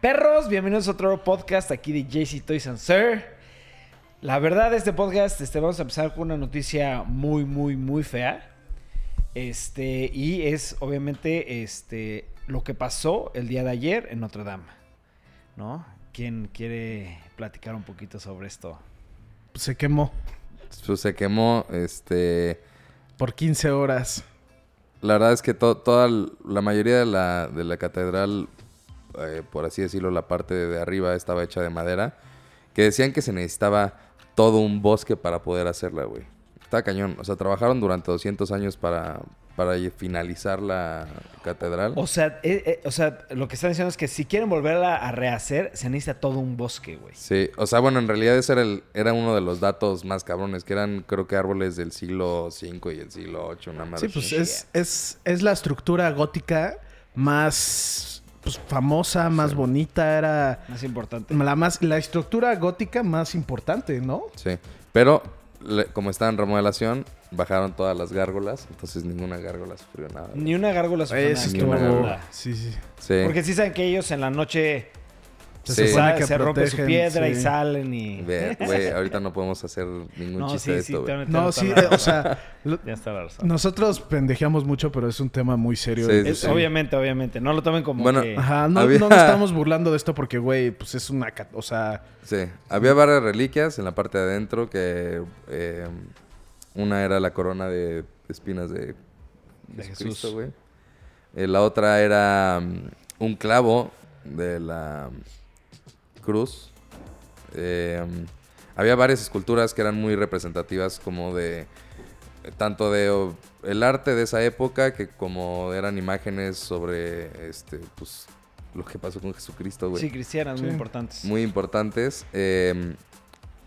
Perros, bienvenidos a otro podcast aquí de JC Toys and Sir. La verdad, este podcast, este, vamos a empezar con una noticia muy, muy, muy fea. Este, y es obviamente este, lo que pasó el día de ayer en Notre Dame. ¿No? ¿Quién quiere platicar un poquito sobre esto? Se quemó Pues se quemó, este... por 15 horas. La verdad es que to- toda la mayoría de la, de la catedral, eh, por así decirlo, la parte de arriba estaba hecha de madera, que decían que se necesitaba todo un bosque para poder hacerla, güey. Está cañón. O sea, trabajaron durante 200 años para, para finalizar la catedral. O sea, eh, eh, o sea, lo que están diciendo es que si quieren volverla a rehacer, se necesita todo un bosque, güey. Sí, o sea, bueno, en realidad ese era, el, era uno de los datos más cabrones, que eran creo que árboles del siglo V y el siglo VIII, una madre Sí, pues es, es, es la estructura gótica más pues, famosa, más Sí. bonita. Era Más importante. la, más, la estructura gótica más importante, ¿no? Sí, pero le- como está en remodelación, bajaron todas las gárgolas, entonces ninguna gárgola sufrió nada. Ni una gárgola sufrió nada, ni una gárgola. Sí, sí. Sí, Porque sí saben que ellos en la noche Sí. se, supone sa- que se rompe su piedra y sí. salen y... Güey, ahorita no podemos hacer ningún No, chiste sí, de sí, esto, güey. No, sí, eh, o sea, lo- Ya está la razón. nosotros pendejeamos mucho, pero es un tema muy serio. Sí, sí, Es- sí. Obviamente, obviamente. No lo tomen como Bueno, que... Ajá, no, Había- no nos estamos burlando de esto porque, güey, pues es una... O sea, Sí, había varias reliquias en la parte de adentro que eh, una era la corona de espinas de, Jesús. güey. Eh, la otra era mm, un clavo de la cruz. Eh, había varias esculturas que eran muy representativas como de tanto de o, el arte de esa época que como eran imágenes sobre este pues lo que pasó con Jesucristo, güey Sí, cristianas, muy importantes. muy importantes. Eh,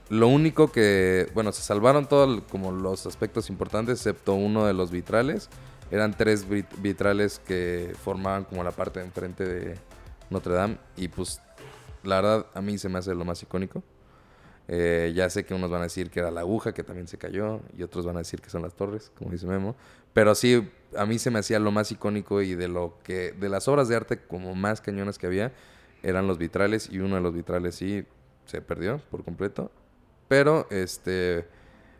lo único que, bueno, se salvaron todos como los aspectos importantes, excepto uno de los vitrales. Eran tres vit- vitrales que formaban como la parte de enfrente de Notre Dame. Y pues, la verdad, a mí se me hace lo más icónico. Eh, ya sé que unos van a decir que era la aguja, que también se cayó, y otros van a decir que son las torres, como dice Memo. Pero sí, a mí se me hacía lo más icónico y de lo que, de las obras de arte como más cañonas que había, eran los vitrales, y uno de los vitrales sí se perdió por completo. Pero, este,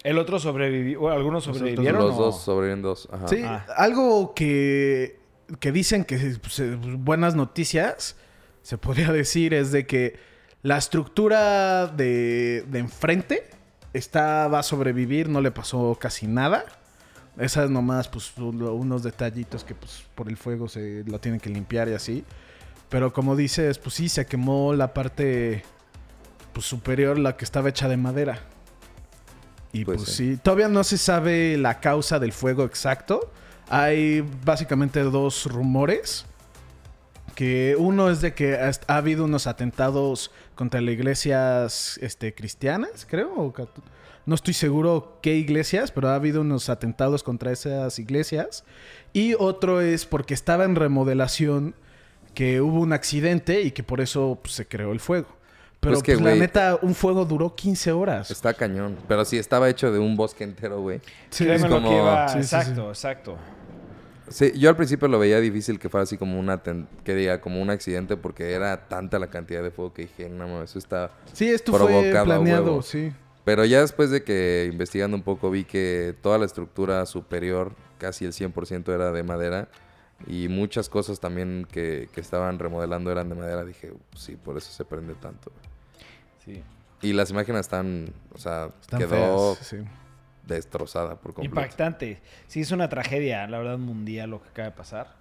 ¿El otro sobrevivió? ¿O ¿Algunos sobrevivieron? los o- dos sobreviven dos. Ajá. Sí, Ah. algo que, que dicen que pues, eh, buenas noticias, se podría decir, es de que la estructura de, de enfrente está, va a sobrevivir, no le pasó casi nada. Esas nomás, pues, uno- unos detallitos que pues, por el fuego se lo tienen que limpiar y así. Pero como dices, pues sí, se quemó la parte pues, superior, la que estaba hecha de madera. Y Pues pues, sí. sí. todavía no se sabe la causa del fuego exacto. Hay básicamente dos rumores. Que uno es de que ha, ha habido unos atentados contra las iglesias este, cristianas, creo. o No estoy seguro qué iglesias, pero ha habido unos atentados contra esas iglesias. Y otro es porque estaba en remodelación que hubo un accidente y que por eso pues, se creó el fuego. Pero Pues que, pues, la neta, un fuego duró 15 horas. Está cañón. Pero sí, estaba hecho de un bosque entero, güey. Sí, es lo que iba... Sí, sí, sí. exacto, exacto. Sí, yo al principio lo veía difícil que fuera así como una ten- que diga como un accidente porque era tanta la cantidad de fuego que dije, no mames, eso está Sí, esto fue planeado, huevo. sí. Pero ya después de que investigando un poco vi que toda la estructura superior, casi el 100% era de madera y muchas cosas también que, que estaban remodelando eran de madera. Dije, sí, por eso se prende tanto. Sí. Y las imágenes están, o sea, Están quedó feas, sí. Destrozada por completo. Impactante. Sí, es una tragedia, la verdad, mundial lo que acaba de pasar.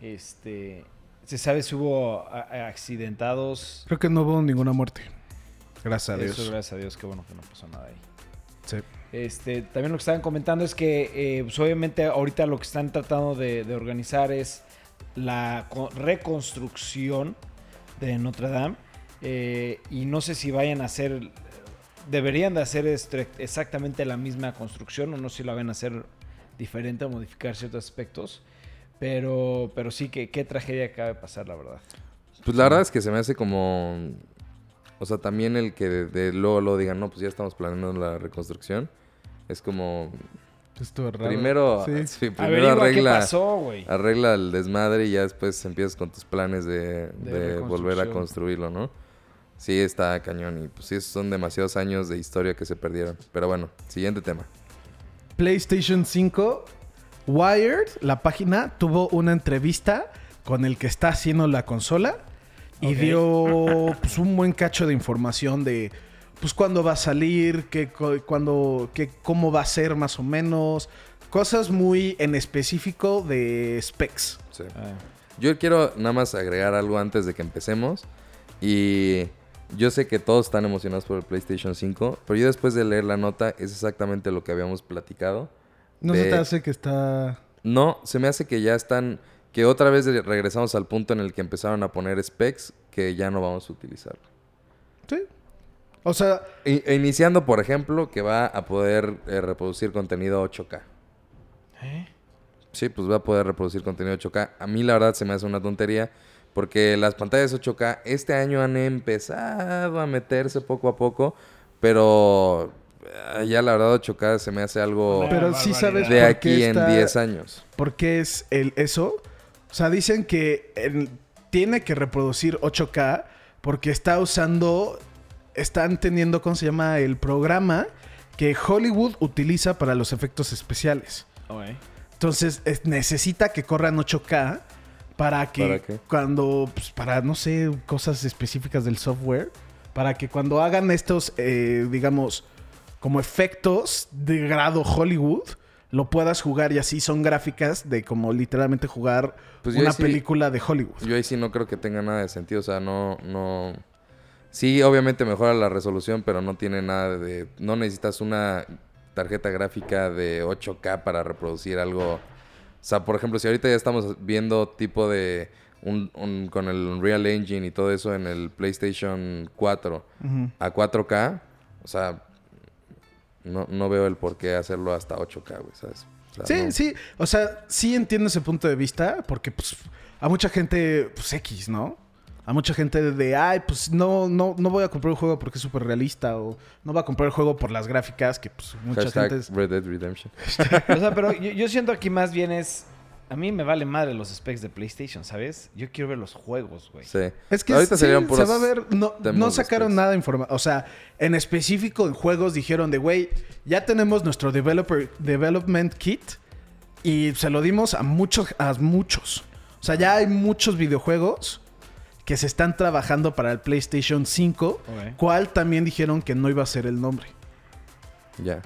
Este... ¿Se sabe si hubo accidentados? Creo que no hubo ninguna muerte. Gracias a Dios. Eso, gracias a Dios, qué bueno que no pasó nada ahí. Sí. Este, también lo que estaban comentando es que, eh, pues, obviamente, ahorita lo que están tratando de, de organizar es la co- reconstrucción de Notre Dame. eh, y no sé si vayan a hacer, deberían de hacer exactamente la misma construcción, o no sé si la van a hacer diferente o modificar ciertos aspectos. Pero, pero sí, que qué tragedia acaba de pasar, la verdad. Pues la verdad es que se me hace como. O sea, también el que de, de luego lo digan, no, pues ya estamos planeando la reconstrucción. Es como. Estuvo raro. Primero, Sí. sí, primero Averigua arregla, pasó, arregla el desmadre y ya después empiezas con tus planes de, de volver a construirlo, ¿no? Sí, está cañón y pues sí, son demasiados años de historia que se perdieron. Pero bueno, siguiente tema. PlayStation 5, Wired, la página, tuvo una entrevista con el que está haciendo la consola y Ok. dio pues, un buen cacho de información de pues cuándo va a salir, qué, cuándo, qué, cómo va a ser más o menos, cosas muy en específico de specs. Sí. Ah. Yo quiero nada más agregar algo antes de que empecemos. Y yo sé que todos están emocionados por el PlayStation 5, pero yo después de leer la nota es exactamente lo que habíamos platicado. No de- se te hace que está... No, se me hace que ya están, que otra vez regresamos al punto en el que empezaron a poner specs que ya no vamos a utilizar. Sí. O sea, e iniciando, por ejemplo, que va a poder eh, reproducir contenido 8K. ¿Eh? Sí, pues va a poder reproducir contenido 8K. A mí la verdad se me hace una tontería porque las pantallas 8K este año han empezado a meterse poco a poco, pero eh, ya la verdad 8K se me hace algo pero sí sabes de aquí en está- 10 años. ¿Por qué es el, eso? O sea, dicen que el- tiene que reproducir 8K porque está usando, están teniendo, ¿cómo se llama? El programa que Hollywood utiliza para los efectos especiales. Entonces, es- necesita que corran 8K para que ¿Para qué? cuando, pues, para, no sé, cosas específicas del software, para que cuando hagan estos, eh, digamos, como efectos de grado Hollywood, lo puedas jugar y así son gráficas de como literalmente jugar Pues una sí- película de Hollywood. Yo ahí sí no creo que tenga nada de sentido, o sea, no, no... Sí, obviamente mejora la resolución, pero no tiene nada de... No necesitas una tarjeta gráfica de 8K para reproducir algo... O sea, por ejemplo, si ahorita ya estamos viendo tipo de... Un, un- con el Unreal Engine y todo eso en el PlayStation 4 Ujú. a 4K, o sea, no, no veo el por qué hacerlo hasta 8K, güey, ¿sabes? O sea, Sí, no. sí. O sea, sí entiendo ese punto de vista porque pues a mucha gente, pues X, ¿no? A mucha gente de, ay, pues no, no, no voy a comprar un juego porque es súper realista o no voy a comprar el juego por las gráficas que pues mucha Hashtag gente... es- Red Dead Redemption. O sea, pero yo, yo siento aquí más bien es. A mí me vale madre los specs de PlayStation, ¿sabes? Yo quiero ver los juegos, güey. Sí. Es que ahorita sí, serían se puros va a ver, no, no sacaron después. nada de información. O sea, en específico en juegos dijeron de, güey, ya tenemos nuestro developer, development kit y se lo dimos a muchos, a muchos. O sea, ya hay muchos videojuegos que se están trabajando para el PlayStation 5, Ok. cual también dijeron que no iba a ser el nombre. Ya.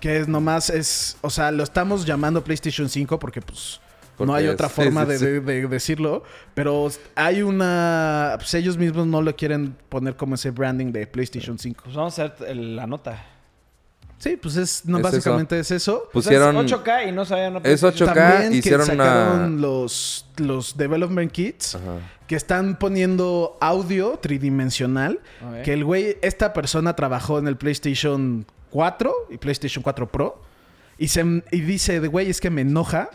Que es nomás es, o sea, lo estamos llamando PlayStation 5 porque pues no hay es- otra forma de, de- de decirlo, pero hay una, pues ellos mismos no lo quieren poner como ese branding de PlayStation 5. Pues vamos a hacer la nota. Sí, pues es, no, Es básicamente es eso. Pues Pusieron- es 8K y no sabían... no Es 8K, También que hicieron una- sacaron los, los development kits Ajá. que están poniendo audio tridimensional. Que el güey, esta persona trabajó en el PlayStation 4 y PlayStation 4 Pro. Y, se, y dice, de güey, es que me enoja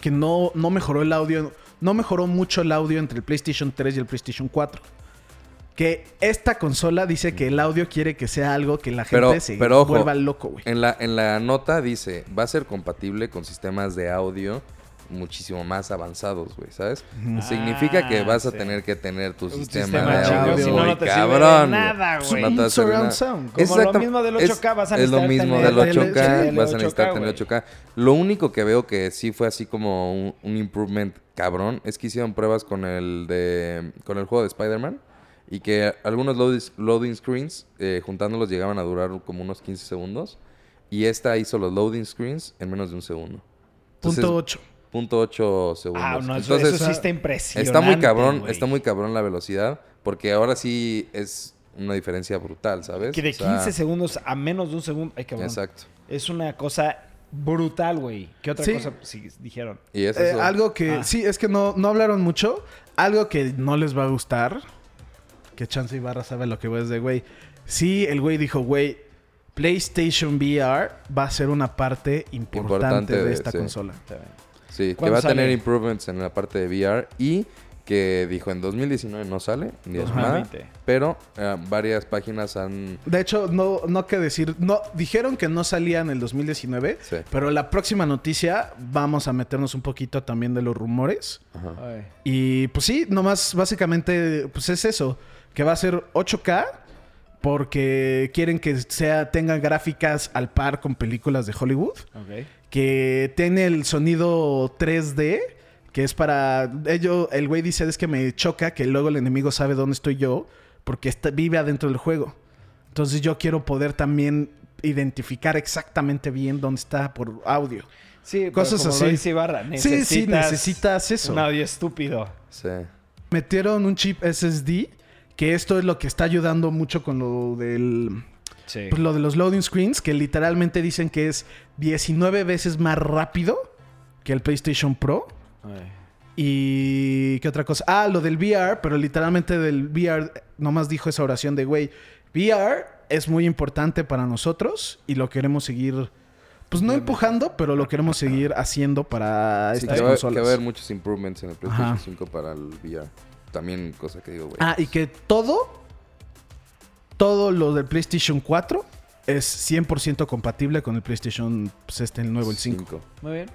que no, no mejoró el audio. No mejoró mucho el audio entre el PlayStation 3 y el PlayStation 4. Que esta consola dice que el audio quiere que sea algo que la gente Pero- se pero ojo, vuelva loco, güey. En la, en la nota dice, va a ser compatible con sistemas de audio muchísimo más avanzados, güey, ¿sabes? Ujú. Significa que Ah, vas a sí. tener que tener tu sistema, sistema de audio si no, no te cabrón. nada, güey. No te surround sound. Como lo Exacto. mismo del Es- 8K, vas a Es lo necesitar mismo tener del tele- 8K, tele vas a 8K, necesitar tener güey. 8K. Lo único que veo que sí fue así como un, un improvement cabrón es que hicieron pruebas con el de con el juego de Spider-Man y que algunos loading, loading screens eh, juntándolos llegaban a durar como unos 15 segundos y esta hizo los loading screens en menos de un segundo. Entonces, Punto 8. punto ocho segundos. Ah, no, eso, Entonces, eso sí está impresionante. está muy cabrón, está muy cabrón la velocidad porque ahora sí es una diferencia brutal, ¿sabes? Que de O sea, 15 segundos a menos de un segundo. Ay, cabrón. Exacto. Es una cosa brutal, güey. ¿Qué otra Sí. cosa sí, dijeron? Y es Eh, algo que Ah. sí, es que no, no hablaron mucho. Algo que no les va a gustar. Que Chance Ibarra sabe lo que es de güey. Sí, el güey dijo, güey, PlayStation VR va a ser una parte importante, Importante de de- esta sí. consola. Sí, que ¿Cuándo va a tener improvements en la parte de VR y que dijo en 2019 no sale, ni es nada, 2020. pero eh, varias páginas han... De hecho, no, no que decir. No, dijeron que no salía en el 2019. Sí. Pero la próxima noticia vamos a meternos un poquito también de los rumores. Ajá. Y pues sí, nomás básicamente pues es eso. Que va a ser 8K. Porque quieren que sea, tenga gráficas al par con películas de Hollywood. Que tiene el sonido 3D, que es para ello el güey dice es que me choca que luego el enemigo sabe dónde estoy yo porque está- vive adentro del juego. Entonces yo quiero poder también identificar exactamente bien dónde está por audio. Sí, Cosas pero como así. lo dice Ibarra, Sí, sí, necesitas necesitas eso. Un audio estúpido. Sí. Metieron un chip SSD, que esto es lo que está ayudando mucho con lo del Sí. pues, lo de los loading screens, que literalmente dicen que es 19 veces más rápido que el PlayStation Pro. Ay. Y qué otra cosa. Ah, lo del VR, pero literalmente del VR nomás dijo esa oración de, güey, VR es muy importante para nosotros y lo queremos seguir, pues no empujando, pero lo queremos seguir haciendo para Sí, estas que, va, que va a haber muchos improvements en el PlayStation Ajá. 5 para el VR. También cosa que digo, güey. Ah, y que todo, todo lo del PlayStation 4 es 100% compatible con el PlayStation, pues este, el nuevo, el 5. Cinco. Muy bien.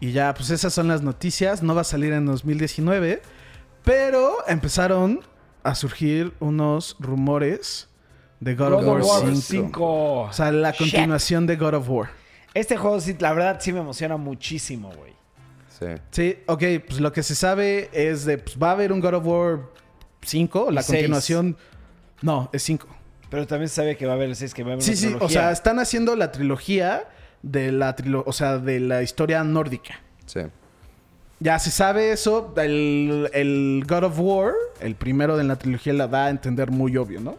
Y ya, pues esas son las noticias. No va a salir en 2019. Pero empezaron a surgir unos rumores de God, of War 5. 5. O sea, la Shit. continuación de God of War. Este juego, sí, la verdad, sí me emociona muchísimo, güey. Sí. Sí, ok, pues lo que se sabe es de, pues va a haber un God of War 5, la continuación... No, es 5. Pero también se sabe que va a haber el 6, que va a haber Sí, una sí, o trilogía. sea, están haciendo la trilogía de la trilo- o sea, de la historia nórdica. Sí. Ya se sabe eso, el, el God of War, el primero de la trilogía, la da a entender muy obvio, ¿no?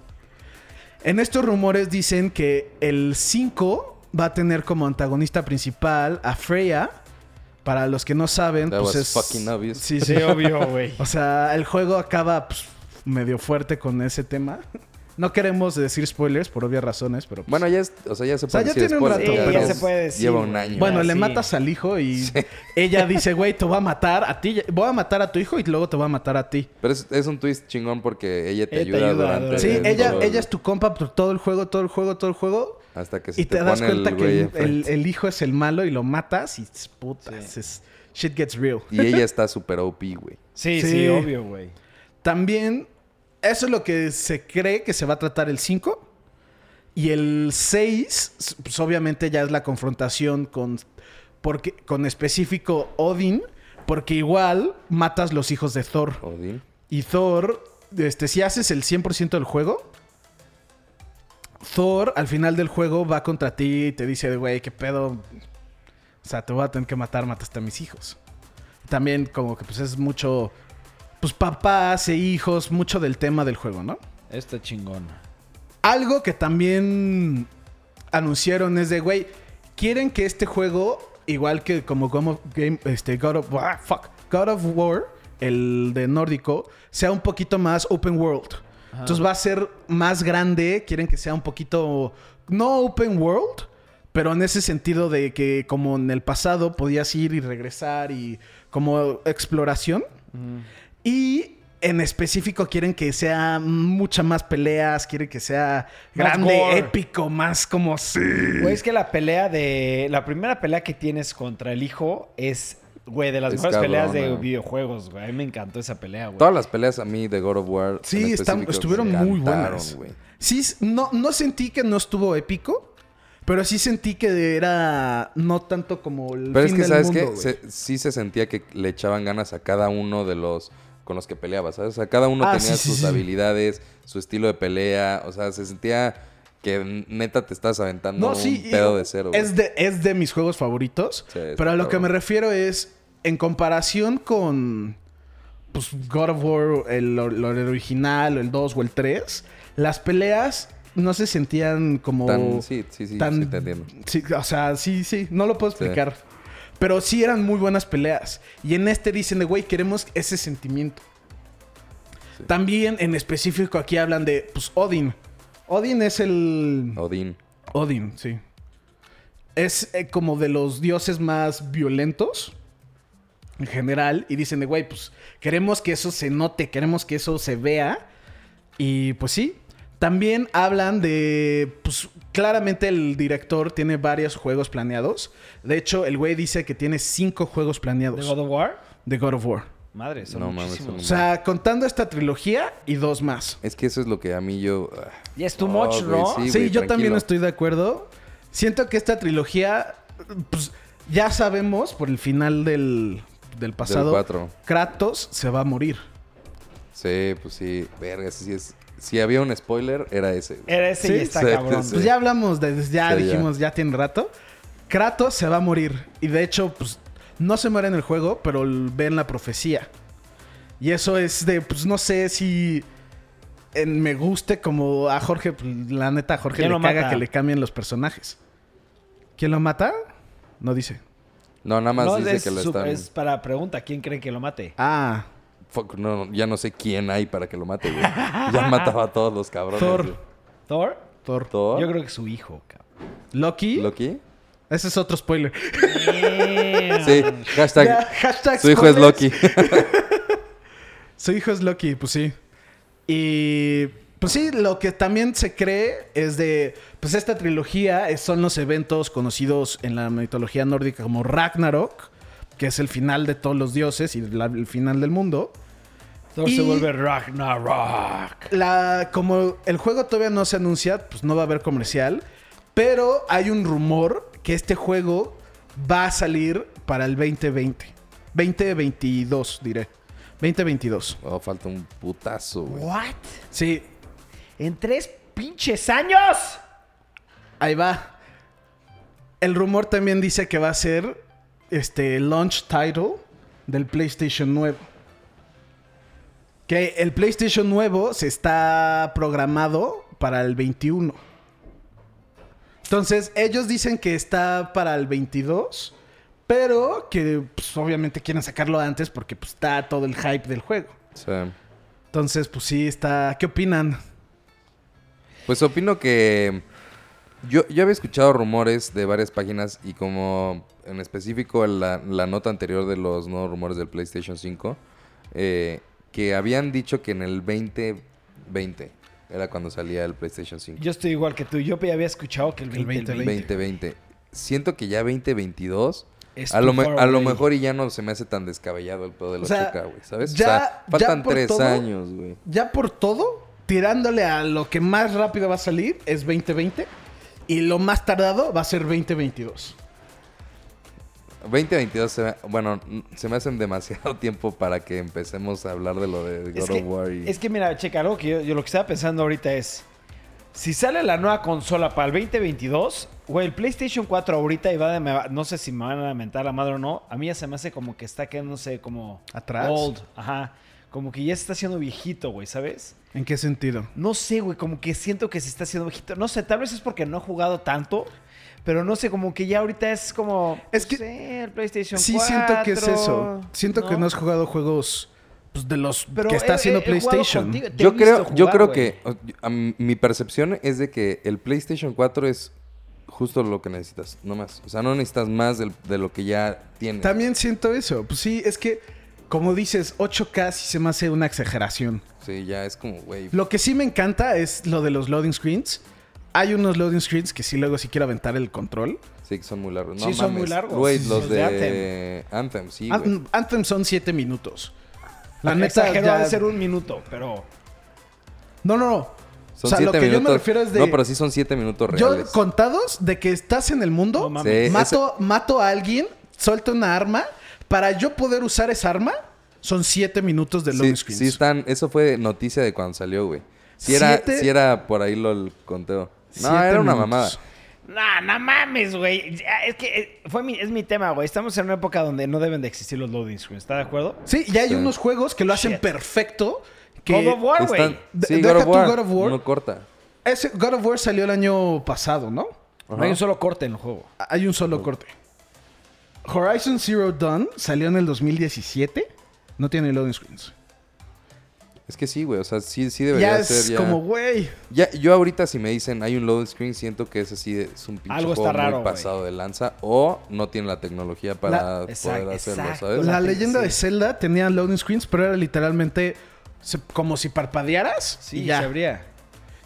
En estos rumores dicen que el 5 va a tener como antagonista principal a Freya. Para los que no saben, That pues was es... fucking obvious. Sí, Sí, sí. obvio, güey. O sea, el juego acaba pues, medio fuerte con ese tema. No queremos decir spoilers por obvias razones, pero... pues, Bueno, ya es, o sea, ya se sea, puede ya decir tiene un rato, ya pero- es- se puede decir, Lleva un año. Bueno, Ah, le sí. matas al hijo y ella dice, güey, te voy a matar a ti. Voy a matar a tu hijo y luego te voy a matar a ti. Pero es, es un twist chingón porque ella te Ella te ayuda, ayuda durante... durante- Sí, ella, todo- ella es tu compa por todo el juego, todo el juego, todo el juego. Hasta que se Y te, das el cuenta que el, enfrente. el- el hijo es el malo y lo matas y putas, Sí. es- shit gets real. Y ella está súper OP, güey. Sí, Sí. sí, obvio, güey. También, eso es lo que se cree que se va a tratar el 5. Y el 6, pues obviamente ya es la confrontación con, porque, con específico Odin, porque igual matas los hijos de Thor. Odín. Y Thor, este, si haces el 100% del juego, Thor al final del juego va contra ti y te dice, güey, qué pedo. O sea, te voy a tener que matar, mataste a mis hijos. También como que pues es mucho, pues papás e hijos, mucho del tema del juego, ¿no? Está chingón. Algo que también anunciaron es de, güey, quieren que este juego, igual que como game, este, God of, ah, fuck, God of War, el de nórdico, sea un poquito más open world. Entonces va a ser más grande, quieren que sea un poquito, no open world, pero en ese sentido de que como en el pasado podías ir y regresar y como exploración. Y en específico quieren que sea mucha más peleas, quieren que sea Más grande, gore. épico, más como sí. Güey, es que la pelea de. La primera pelea que tienes contra el hijo es, güey, de las Es mejores peleas de videojuegos, güey. A mí me encantó esa pelea, güey. Todas las peleas a mí de God of War. Sí, están- estuvieron muy buenas. güey. Sí, no, no sentí que no estuvo épico, pero sí sentí que era no tanto como el Pero es fin que, del ¿sabes mundo, qué? Se- sí se sentía que le echaban ganas a cada uno de los con los que peleaba, ¿sabes? O sea, cada uno Ah, tenía sí, sus sí. habilidades, su estilo de pelea. O sea, se sentía que neta te estás aventando No, un pedo de cero. güey. es de, es de mis juegos favoritos. Pero a lo que me refiero es, en comparación con pues, God of War, el, lo original, o el 2 o el 3, las peleas no se sentían como... Tan- sí, sí, sí, tan- sí, te entiendo. sí, o sea, sí, sí, no lo puedo Sí. Pero sí eran muy buenas peleas. Y en este dicen de, güey, queremos ese sentimiento. Sí. También en específico aquí hablan de, pues, Odin. Odin es el... Odín. Odin, sí. Es eh, como de los dioses más violentos. en general y dicen de, güey, pues queremos que eso se note, queremos que eso se vea. Y pues sí, también hablan de, pues claramente el director tiene varios juegos planeados. De hecho, el güey dice que tiene cinco juegos planeados ¿De God of War? de God of War. Madre, son No mames, muchísimos. O sea, contando esta trilogía y dos más. Es que eso es lo que a mí yo... ah, Y es too Oh, much, güey, ¿no? sí. Yo también estoy de acuerdo. Siento que esta trilogía, pues ya sabemos por el final del, del pasado, cuatro. Kratos se va a morir. Sí, pues sí. Verga, sí es... Si había un spoiler, era ese. güey. Era ese Sí, y está sí, cabrón. sí. Pues ya hablamos, de, ya Sí, ya. dijimos, ya. tiene rato. Kratos se va a morir. Y de hecho, pues no se muere en el juego, pero l- ve en la profecía. Y eso es de, pues no sé si en- me guste como a Jorge, pues, la neta a Jorge ¿Quién le caga mata? que le cambien los personajes. ¿Quién lo mata? No dice. No, nada más No, dice es, que lo están... es para pregunta, ¿quién cree que lo mate? Ah, Fuck, no, ya no sé quién hay para que lo mate, güey. Ya mataba a todos los cabrones. Thor. güey. ¿Thor? Thor. ¿Thor? Yo creo que su hijo, cabrón. Loki. ¿Loki? Ese es otro spoiler. Sí, hashtag... Su hijo es. Loki. Su hijo es Loki, pues sí. Y pues sí, lo que también se cree es de, pues esta trilogía son los eventos conocidos en la mitología nórdica como Ragnarok, que es el final de todos los dioses y la- el final del mundo. Thor Y- se vuelve Ragnarok. La, como el juego todavía no se anuncia, pues no va a haber comercial, pero hay un rumor que este juego va a salir para el 2020. 2022, diré. 2022. Oh, falta un putazo, güey. ¿What? Sí, ¿En tres pinches años? Ahí va. El rumor también dice que va a ser este launch title del PlayStation 9. Que el PlayStation nuevo se está programado para el 21. Entonces, ellos dicen que está para el 22, pero que pues, obviamente quieren sacarlo antes porque pues, está todo el hype del juego. Sí. Entonces, pues sí, está. ¿Qué opinan? Pues opino que yo, yo había escuchado rumores de varias páginas y como en específico la, la nota anterior de los nuevos rumores del PlayStation 5, eh, que habían dicho que en el 2020 era cuando salía el PlayStation 5. Yo estoy igual que tú. Yo ya había escuchado que el El 20, 2020. 2020. Siento que ya 2022... Es A lo, me- a lo mejor y ya no se me hace tan descabellado el pedo del O sea, 8K, güey, ¿sabes? ya- o sea, faltan tres todo- años, güey. ya por todo, tirándole a lo que más rápido va a salir es 2020 y lo más tardado va a ser 2022. 2022 se me, bueno, se me hacen demasiado tiempo para que empecemos a hablar de lo de God Es of que, War y... es que mira, checa, algo que yo, yo lo que estaba pensando ahorita es... Si sale la nueva consola para el 2022, güey, el PlayStation 4 ahorita y va de, no sé si me van a lamentar la madre o no, a mí ya se me hace como que está quedándose como ¿Atrás? old, ajá, como que ya se está haciendo viejito, güey, ¿sabes? ¿En qué sentido? No sé, güey, como que siento que se está haciendo viejito. No sé, tal vez es porque no he jugado tanto, pero no sé, como que ya ahorita es como Es que- no sé, el PlayStation Sí 4. siento que es eso. Siento que no has jugado juegos pues, de los Pero que está he- haciendo he- he jugado PlayStation. contigo, Yo creo, yo creo que a mi percepción es de que el PlayStation 4 es justo lo que necesitas, no más. O sea, no necesitas más del- de lo que ya tienes. También siento eso. Pues sí, es que, como dices, 8K sí se me hace una exageración. Sí, ya es como, güey. Lo que sí me encanta es lo de los loading screens. Hay unos loading screens que sí luego sí quiero aventar el control. Sí, que son muy largos. No Sí, son muy largos. Güey, Sí, los los de, de Anthem. sí, An- güey. Anthem son 7 minutos. La neta Exageró ya... de ser un minuto, pero No, no, no. Son o sea, siete lo que minutos. yo me refiero es de... No, pero sí son siete minutos Yo reales. contados de que estás en el mundo, No mames. Sí, mato, mato a alguien, suelto una arma. Para yo poder usar esa arma, son 7 minutos de loading Sí, screens. sí están, eso fue noticia de cuando salió, güey. Sí era, Siete- sí era por ahí lo el conteo. No, Siete era una minutos. mamada. No, no mames, güey. Ya, Es que eh, fue mi, es mi tema, güey. Estamos en una época donde no deben de existir los loading screens. ¿Está de acuerdo? Sí, y hay Sí. unos juegos que lo hacen Shit. perfecto. Que God of War, güey. Sí, deja God of, tú War, God of War. No corta. ese God of War salió el año pasado, ¿no? No hay un solo corte en el juego. Hay un solo corte. Horizon Zero Dawn salió en el 2017. No tiene loading screens. Es que sí, güey. O sea, sí, sí debería Ya ser. es ya... como, güey. Ya, yo ahorita si me dicen hay un loading screen, siento que ese sí es un pinche Algo juego está raro, muy pasado de lanza o no tiene la tecnología para poder Exacto, hacerlo, exacto. ¿sabes? La leyenda sí. de Zelda tenía loading screens, pero era literalmente como si parpadearas. Sí, y ya. se abría.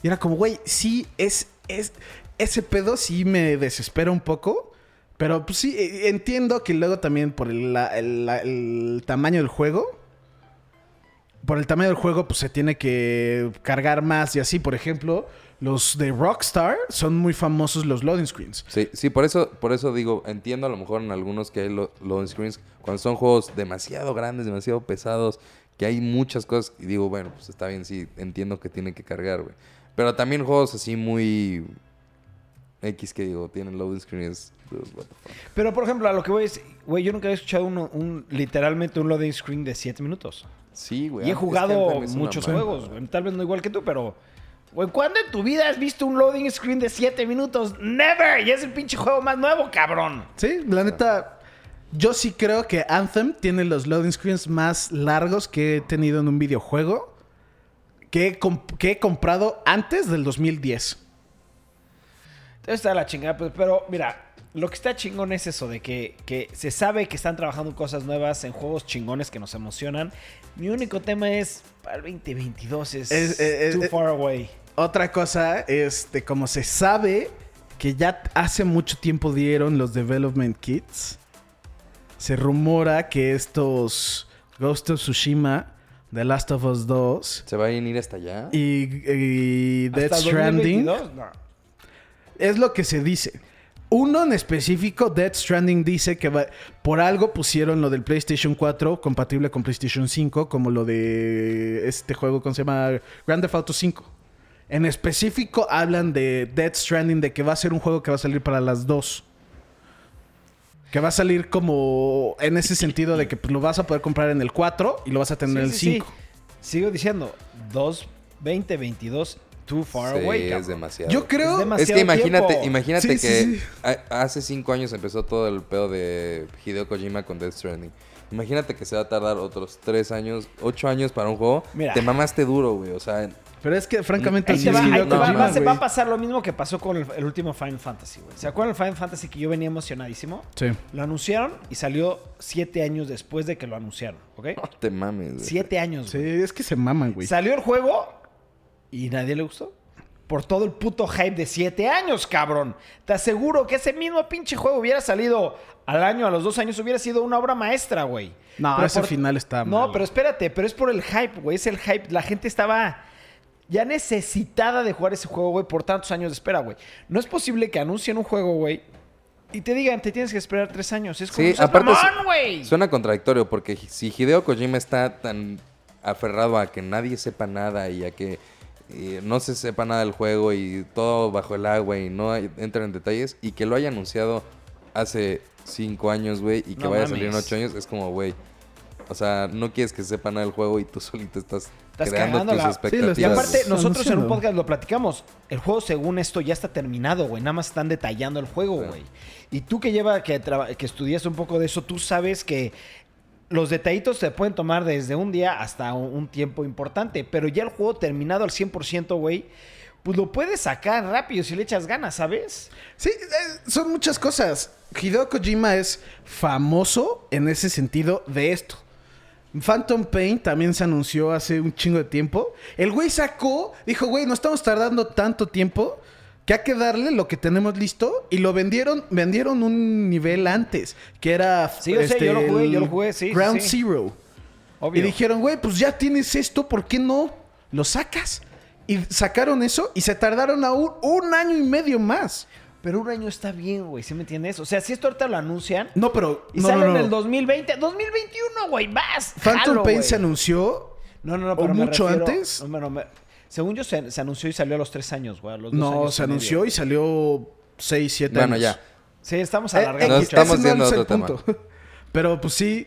Y era como, güey, sí, es, es. Ese pedo sí me desespera un poco. Pero pues sí, eh, entiendo que luego también por el, tamaño del juego. Por el tamaño del juego, pues se tiene que cargar más y así. Por ejemplo, los de Rockstar son muy famosos los loading screens. Sí, sí, por eso, por eso digo, entiendo a lo mejor en algunos que hay lo- loading screens, cuando son juegos demasiado grandes, demasiado pesados, que hay muchas cosas, y digo, bueno, pues está bien, sí, entiendo que tiene que cargar, güey. Pero también juegos así muy X que digo, tienen loading screens. fuck. Pero, por ejemplo, a lo que voy es... Güey, yo nunca había escuchado uno, un, literalmente un loading screen de 7 minutos. Sí, güey. Y he jugado es muchos juegos, güey. Tal vez no igual que tú, pero... Güey, ¿cuándo en tu vida has visto un loading screen de 7 minutos? ¡Never! Y es el pinche juego más nuevo, cabrón. Sí, la neta. Yo sí creo que Anthem tiene los loading screens más largos que he tenido en un videojuego. Que he, comp- que he comprado antes del 2010. Entonces está la chingada, pues, pero mira, lo que está chingón es eso, de que, que se sabe que están trabajando cosas nuevas, en juegos chingones que nos emocionan. Mi único tema es, para el 2022 es, Es- eh, too eh, far away. Otra cosa es de como se sabe que ya hace mucho tiempo dieron los development kits. Se rumora que estos Ghost of Tsushima, The Last of Us 2 ¿Se va a ir hasta allá? y, y Death ¿Hasta Stranding 2022? No. Es lo que se dice. Uno en específico, Death Stranding, dice que va- por algo pusieron lo del PlayStation 4 compatible con PlayStation 5, como lo de este juego, ¿cómo se llama? Grand Theft Auto 5. En específico hablan de Death Stranding, de que va a ser un juego que va a salir para las dos. Que va a salir como en ese sentido de que pues, lo vas a poder comprar en el 4 y lo vas a tener en el Sí, sí, sí. 5. Sigo diciendo, 2, 2022, too far Sí, away, es demasiado. Yo creo... Es demasiado Es que imagínate, tiempo. imagínate Sí, sí, que sí. a- hace cinco años empezó todo el pedo de Hideo Kojima con Death Stranding. Imagínate que se va a tardar otros tres años, ocho años para un juego. Mira. Te mamaste duro, güey. O sea, Pero es que francamente Ahí te va, Hideo ahí te va- Kojima, va- se va a pasar lo mismo que pasó con el, el último Final Fantasy, güey. ¿Se acuerdan del Final Fantasy que yo venía emocionadísimo? Sí. Lo anunciaron y salió siete años después de que lo anunciaron, ¿ok? no te mames, güey. Siete años, Sí, güey. es que se maman, güey. Salió el juego y nadie le gustó. Por todo el puto hype de siete años, cabrón. Te aseguro que ese mismo pinche juego hubiera salido al año, a los dos años, hubiera sido una obra maestra, güey. No, Pero ese final está No, mal. pero espérate, pero es por el hype, güey. Es el hype. La gente estaba ya necesitada de jugar ese juego, güey, por tantos años de espera, güey. No es posible que anuncien un juego, güey, y te digan, te tienes que esperar tres años. Es como, Sí, "Seas aparte güey. Suena contradictorio porque si Hideo Kojima está tan aferrado a que nadie sepa nada y a que eh, no se sepa nada del juego y todo bajo el agua y no hay- entra en detalles y que lo haya anunciado hace cinco años, güey, y que No vaya a salir en ocho años, es como, güey, o sea, no quieres que sepa nada del juego y tú solito estás, Estás creando tus expectativas. Y aparte, nosotros en un podcast lo platicamos. El juego, según esto, ya está terminado, güey. Nada más están detallando el juego, Sí. güey. Y tú que lleva, que, traba- que estudias un poco de eso, tú sabes que los detallitos se pueden tomar desde un día hasta un, tiempo importante. Pero ya el juego terminado al 100%, güey, pues lo puedes sacar rápido si le echas ganas, ¿sabes? Sí, eh, son muchas cosas. Hideo Kojima es famoso en ese sentido de esto. Phantom Pain también se anunció hace un chingo de tiempo. El güey sacó, dijo, güey, no estamos tardando tanto tiempo que hay que darle lo que tenemos listo y lo vendieron, vendieron un nivel antes, que era este, Sí, yo sé, yo lo jugué, yo lo jugué, sí, Ground sí. Zero. Obvio. Y dijeron, güey, pues ya tienes esto, ¿por qué no lo sacas? Y sacaron eso y se tardaron aún un año y medio más. Pero un año está bien, güey, ¿sí me entiendes? O sea, si esto ahorita lo anuncian No, pero. y no, sale no, en no. el 2020, 2021, güey, vas. Phantom Pain se anunció. No, no, no, ¿O pero me mucho refiero- antes? no, me- según yo, se, se anunció y salió a los tres años, güey. a los dos No, años se y medio. anunció y salió 6, 7 Bueno, años. ya. Sí, estamos Eh, alargando. X, mucho. estamos no el otro tema. punto. Pero pues sí.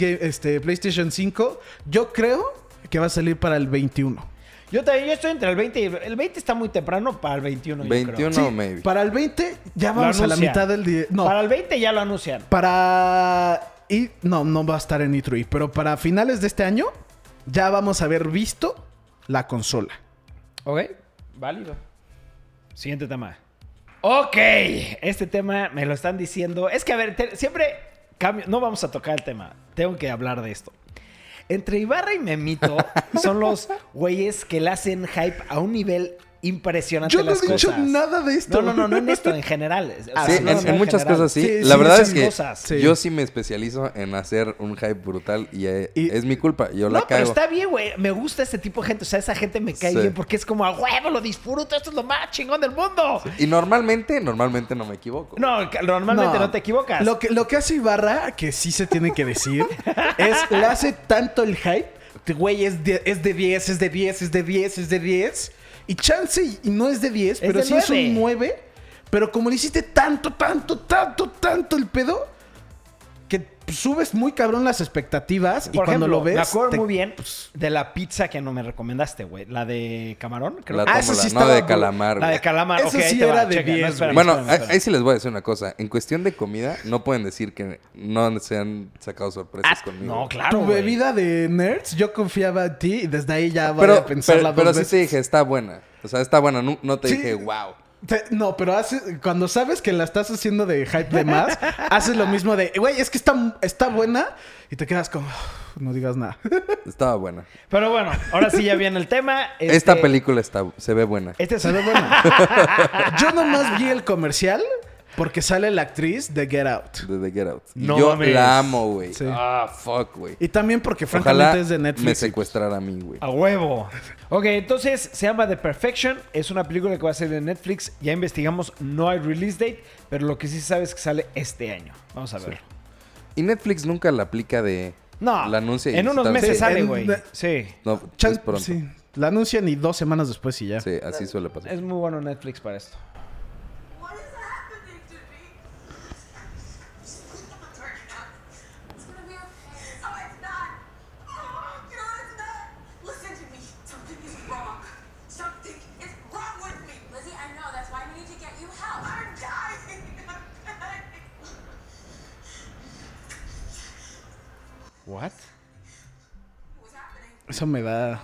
Este, PlayStation 5, yo creo que va a salir para el 21. Yo también, yo estoy entre el 20 y el, el 20 está muy temprano para el 21, yo creo. 21 Sí, maybe. para el 20 ya vamos a la mitad del día. No, Para el 20 ya lo anuncian. para. Y no, no va a estar en E3, pero para finales de este año ya vamos a haber visto la consola. Ok, válido. Siguiente tema. Ok, este tema me lo están diciendo. Es que, a ver, te- siempre cambio. No vamos a tocar el tema. Tengo que hablar de esto. Entre Ibarra y Memito son los güeyes que le hacen hype a un nivel impresionante Yo no he las dicho cosas. nada de esto. No, no, no, no en esto, en general. O Ah, sea, Sí, no, en, no, en en muchas general. cosas sí. Sí, la sí, verdad es muchas que cosas. Yo sí me especializo en hacer un hype brutal y, eh, Y- es mi culpa. Yo la No, pero cago. está bien, güey. Me gusta este tipo de gente. O sea, esa gente me cae Sí. bien porque es como a huevo, lo disfruto. Esto es lo más chingón del mundo. Y normalmente, normalmente no me equivoco. No, normalmente no, te equivocas. Lo que, lo que hace Ibarra, que sí se tiene que decir, es le hace tanto el hype. Güey, es de, es de 10, es de 10, es de 10, es de 10. Y chance y no es de 10, pero de sí es un 9. 9. Pero como le hiciste tanto, tanto, tanto, tanto el pedo, subes muy cabrón las expectativas. y Por cuando ejemplo, lo ves. me acuerdo te- muy bien de la pizza que no me recomendaste, güey. La de camarón, creo. La Ah, esa sí no estaba de calamar. La de calamar. Ahí sí va, era de checa. No, 10, espérame, Bueno, espérame, ahí, espérame. ahí sí les voy a decir una cosa. En cuestión de comida, no pueden decir que no se han sacado sorpresas Ah, conmigo. no, claro. Tu bebida de nerds, yo confiaba en ti y desde ahí ya voy Pero, a pensar pero, las pero dos sí te dije, está buena. O sea, está buena. No, no te Sí. dije, wow. Te- no, pero hace, cuando sabes que la estás haciendo de hype de más, haces lo mismo de, güey, es que está, está buena y te quedas como, "Uf, no digas nada. Estaba buena. Pero bueno, ahora sí ya viene el tema. Esta Este- película está, se ve buena. Este es Se ve buena. Yo nomás vi el comercial porque sale la actriz de Get Out. De The Get Out. Y No yo mames. la amo, güey. Sí. Ah, fuck, güey. Y también porque Ojalá francamente es de me Netflix. y- secuestrara a mí, güey. A huevo. Ok, entonces se llama The Perfection. Es una película que va a salir en Netflix. Ya investigamos, no hay release date, pero lo que sí se sabe es que sale este año. Vamos a verlo. Y Netflix nunca la aplica de... No, La anuncia y en unos meses Sí, sale, güey. Sí. No, Chan- es pronto. Sí. sí. La anuncian y dos semanas después y ya. así suele pasar. Es muy bueno Netflix para esto. What? What's happening? Eso me da...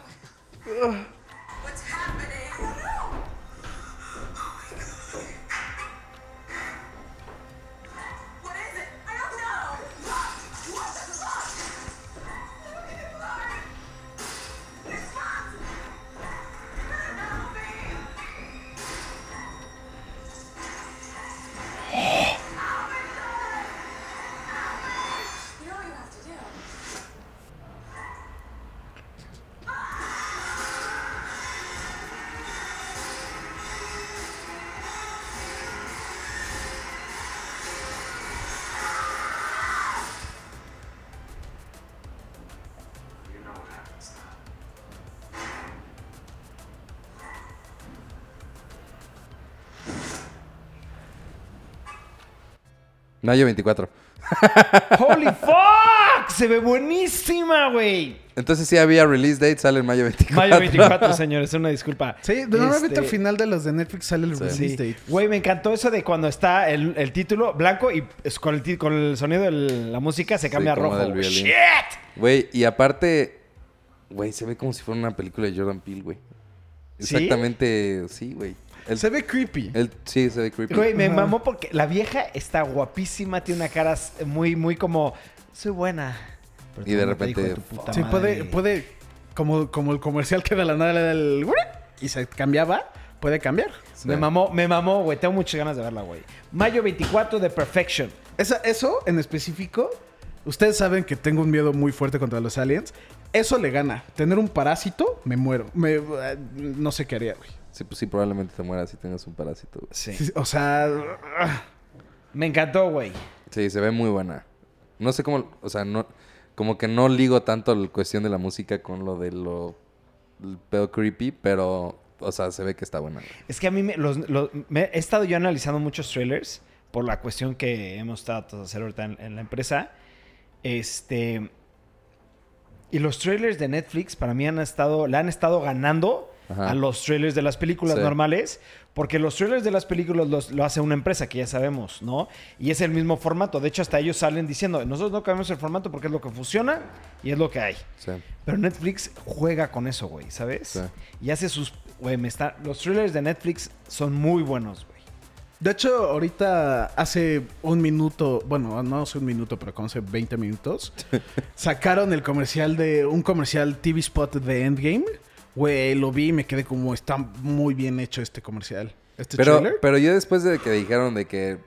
Mayo 24. ¡Holy fuck! Se ve buenísima, güey. Entonces sí había release date, sale en mayo 24. Mayo 24, señores, una disculpa. Sí, normalmente Este, al final de los de Netflix sale el release Sí. date. Güey, me encantó eso de cuando está el, el título blanco y es con el, con el sonido de la música se cambia a rojo. ¡Shit! Güey, y aparte, güey, se ve como si fuera una película de Jordan Peele, güey. Exactamente, sí, güey. El- Se ve creepy. el- sí, se ve creepy. Güey, me Ajá. mamó porque la vieja está guapísima, tiene una cara muy, muy como, soy buena. Pero Y de repente, puta Sí, madre. puede, puede, como, como el comercial que de la nada le da el... Y se cambiaba, puede cambiar. Sí. Me mamó, me mamó, güey. Tengo muchas ganas de verla, güey. Mayo 24 de Perfection. Esa, eso en específico, ustedes saben que tengo un miedo muy fuerte contra los aliens. Eso le gana. Tener un parásito, me muero. Me, eh, no sé qué haría, güey. Sí, pues sí, probablemente te mueras si tengas un parásito. güey. Sí. Sí, O sea, ah, Me encantó, güey. Sí, se ve muy buena. No sé cómo, o sea, no, como que no ligo tanto la cuestión de la música con lo de lo, el pedo creepy, pero, o sea, se ve que está buena. güey. Es que a mí me, los- los- me- he estado yo analizando muchos trailers por la cuestión que hemos estado de hacer ahorita en, en la empresa. Este. Y los trailers de Netflix para mí han estado, le han estado ganando Ajá. a los trailers de las películas Sí. normales, porque los trailers de las películas los- lo hace una empresa que ya sabemos, ¿no? Y es el mismo formato. De hecho, hasta ellos salen diciendo, nosotros no cambiamos el formato porque es lo que funciona y es lo que hay. Sí. Pero Netflix juega con eso, güey, ¿sabes? Sí. Y hace sus... Güey, me está... Los trailers de Netflix son muy buenos, güey. De hecho, ahorita hace un minuto, bueno, no hace un minuto, pero como hace 20 minutos, sacaron el comercial de un comercial TV spot de Endgame. Güey, lo vi y me quedé como está muy bien hecho este comercial. Este Pero, trailer. pero yo después de que dijeron de que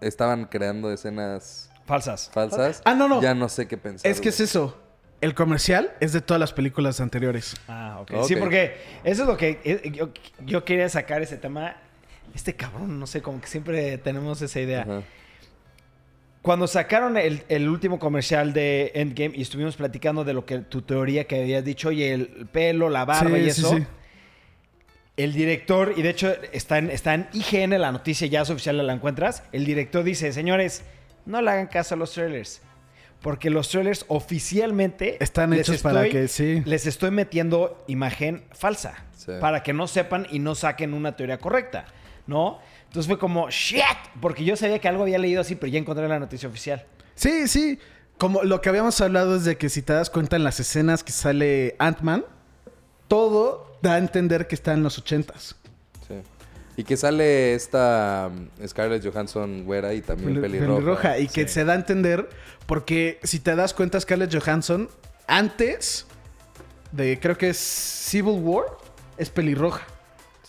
estaban creando escenas Falsas. falsas, Ah, no, no. ya no sé qué pensar. Es que es eso. El comercial es de todas las películas anteriores. Ah, ok. Ok. Sí, porque eso es lo que eh, yo, yo quería sacar ese tema. Este cabrón, no sé, como que siempre tenemos esa idea. Ajá. Cuando sacaron el, el último comercial de Endgame y estuvimos platicando de lo que tu teoría que habías dicho, oye, el pelo, la barba Sí, y eso. sí. El director, y de hecho está en, está en IGN, la noticia ya es oficial, la encuentras. El director dice, señores, no le hagan caso a los trailers. Porque los trailers oficialmente Están hechos para que- sí. Les estoy metiendo imagen falsa. Sí. Para que no sepan y no saquen una teoría correcta. ¿No? Entonces fue como, shit. Porque yo sabía que algo había leído así, pero ya encontré la noticia oficial. Sí, sí. Como lo que habíamos hablado es de que si te das cuenta en las escenas que sale Ant-Man, todo da a entender que está en los ochentas. Sí. Y que sale esta um, Scarlett Johansson güera y también Pel- pelirroja. pelirroja. Y que se da a entender porque si te das cuenta Scarlett Johansson antes de creo que es Civil War es pelirroja.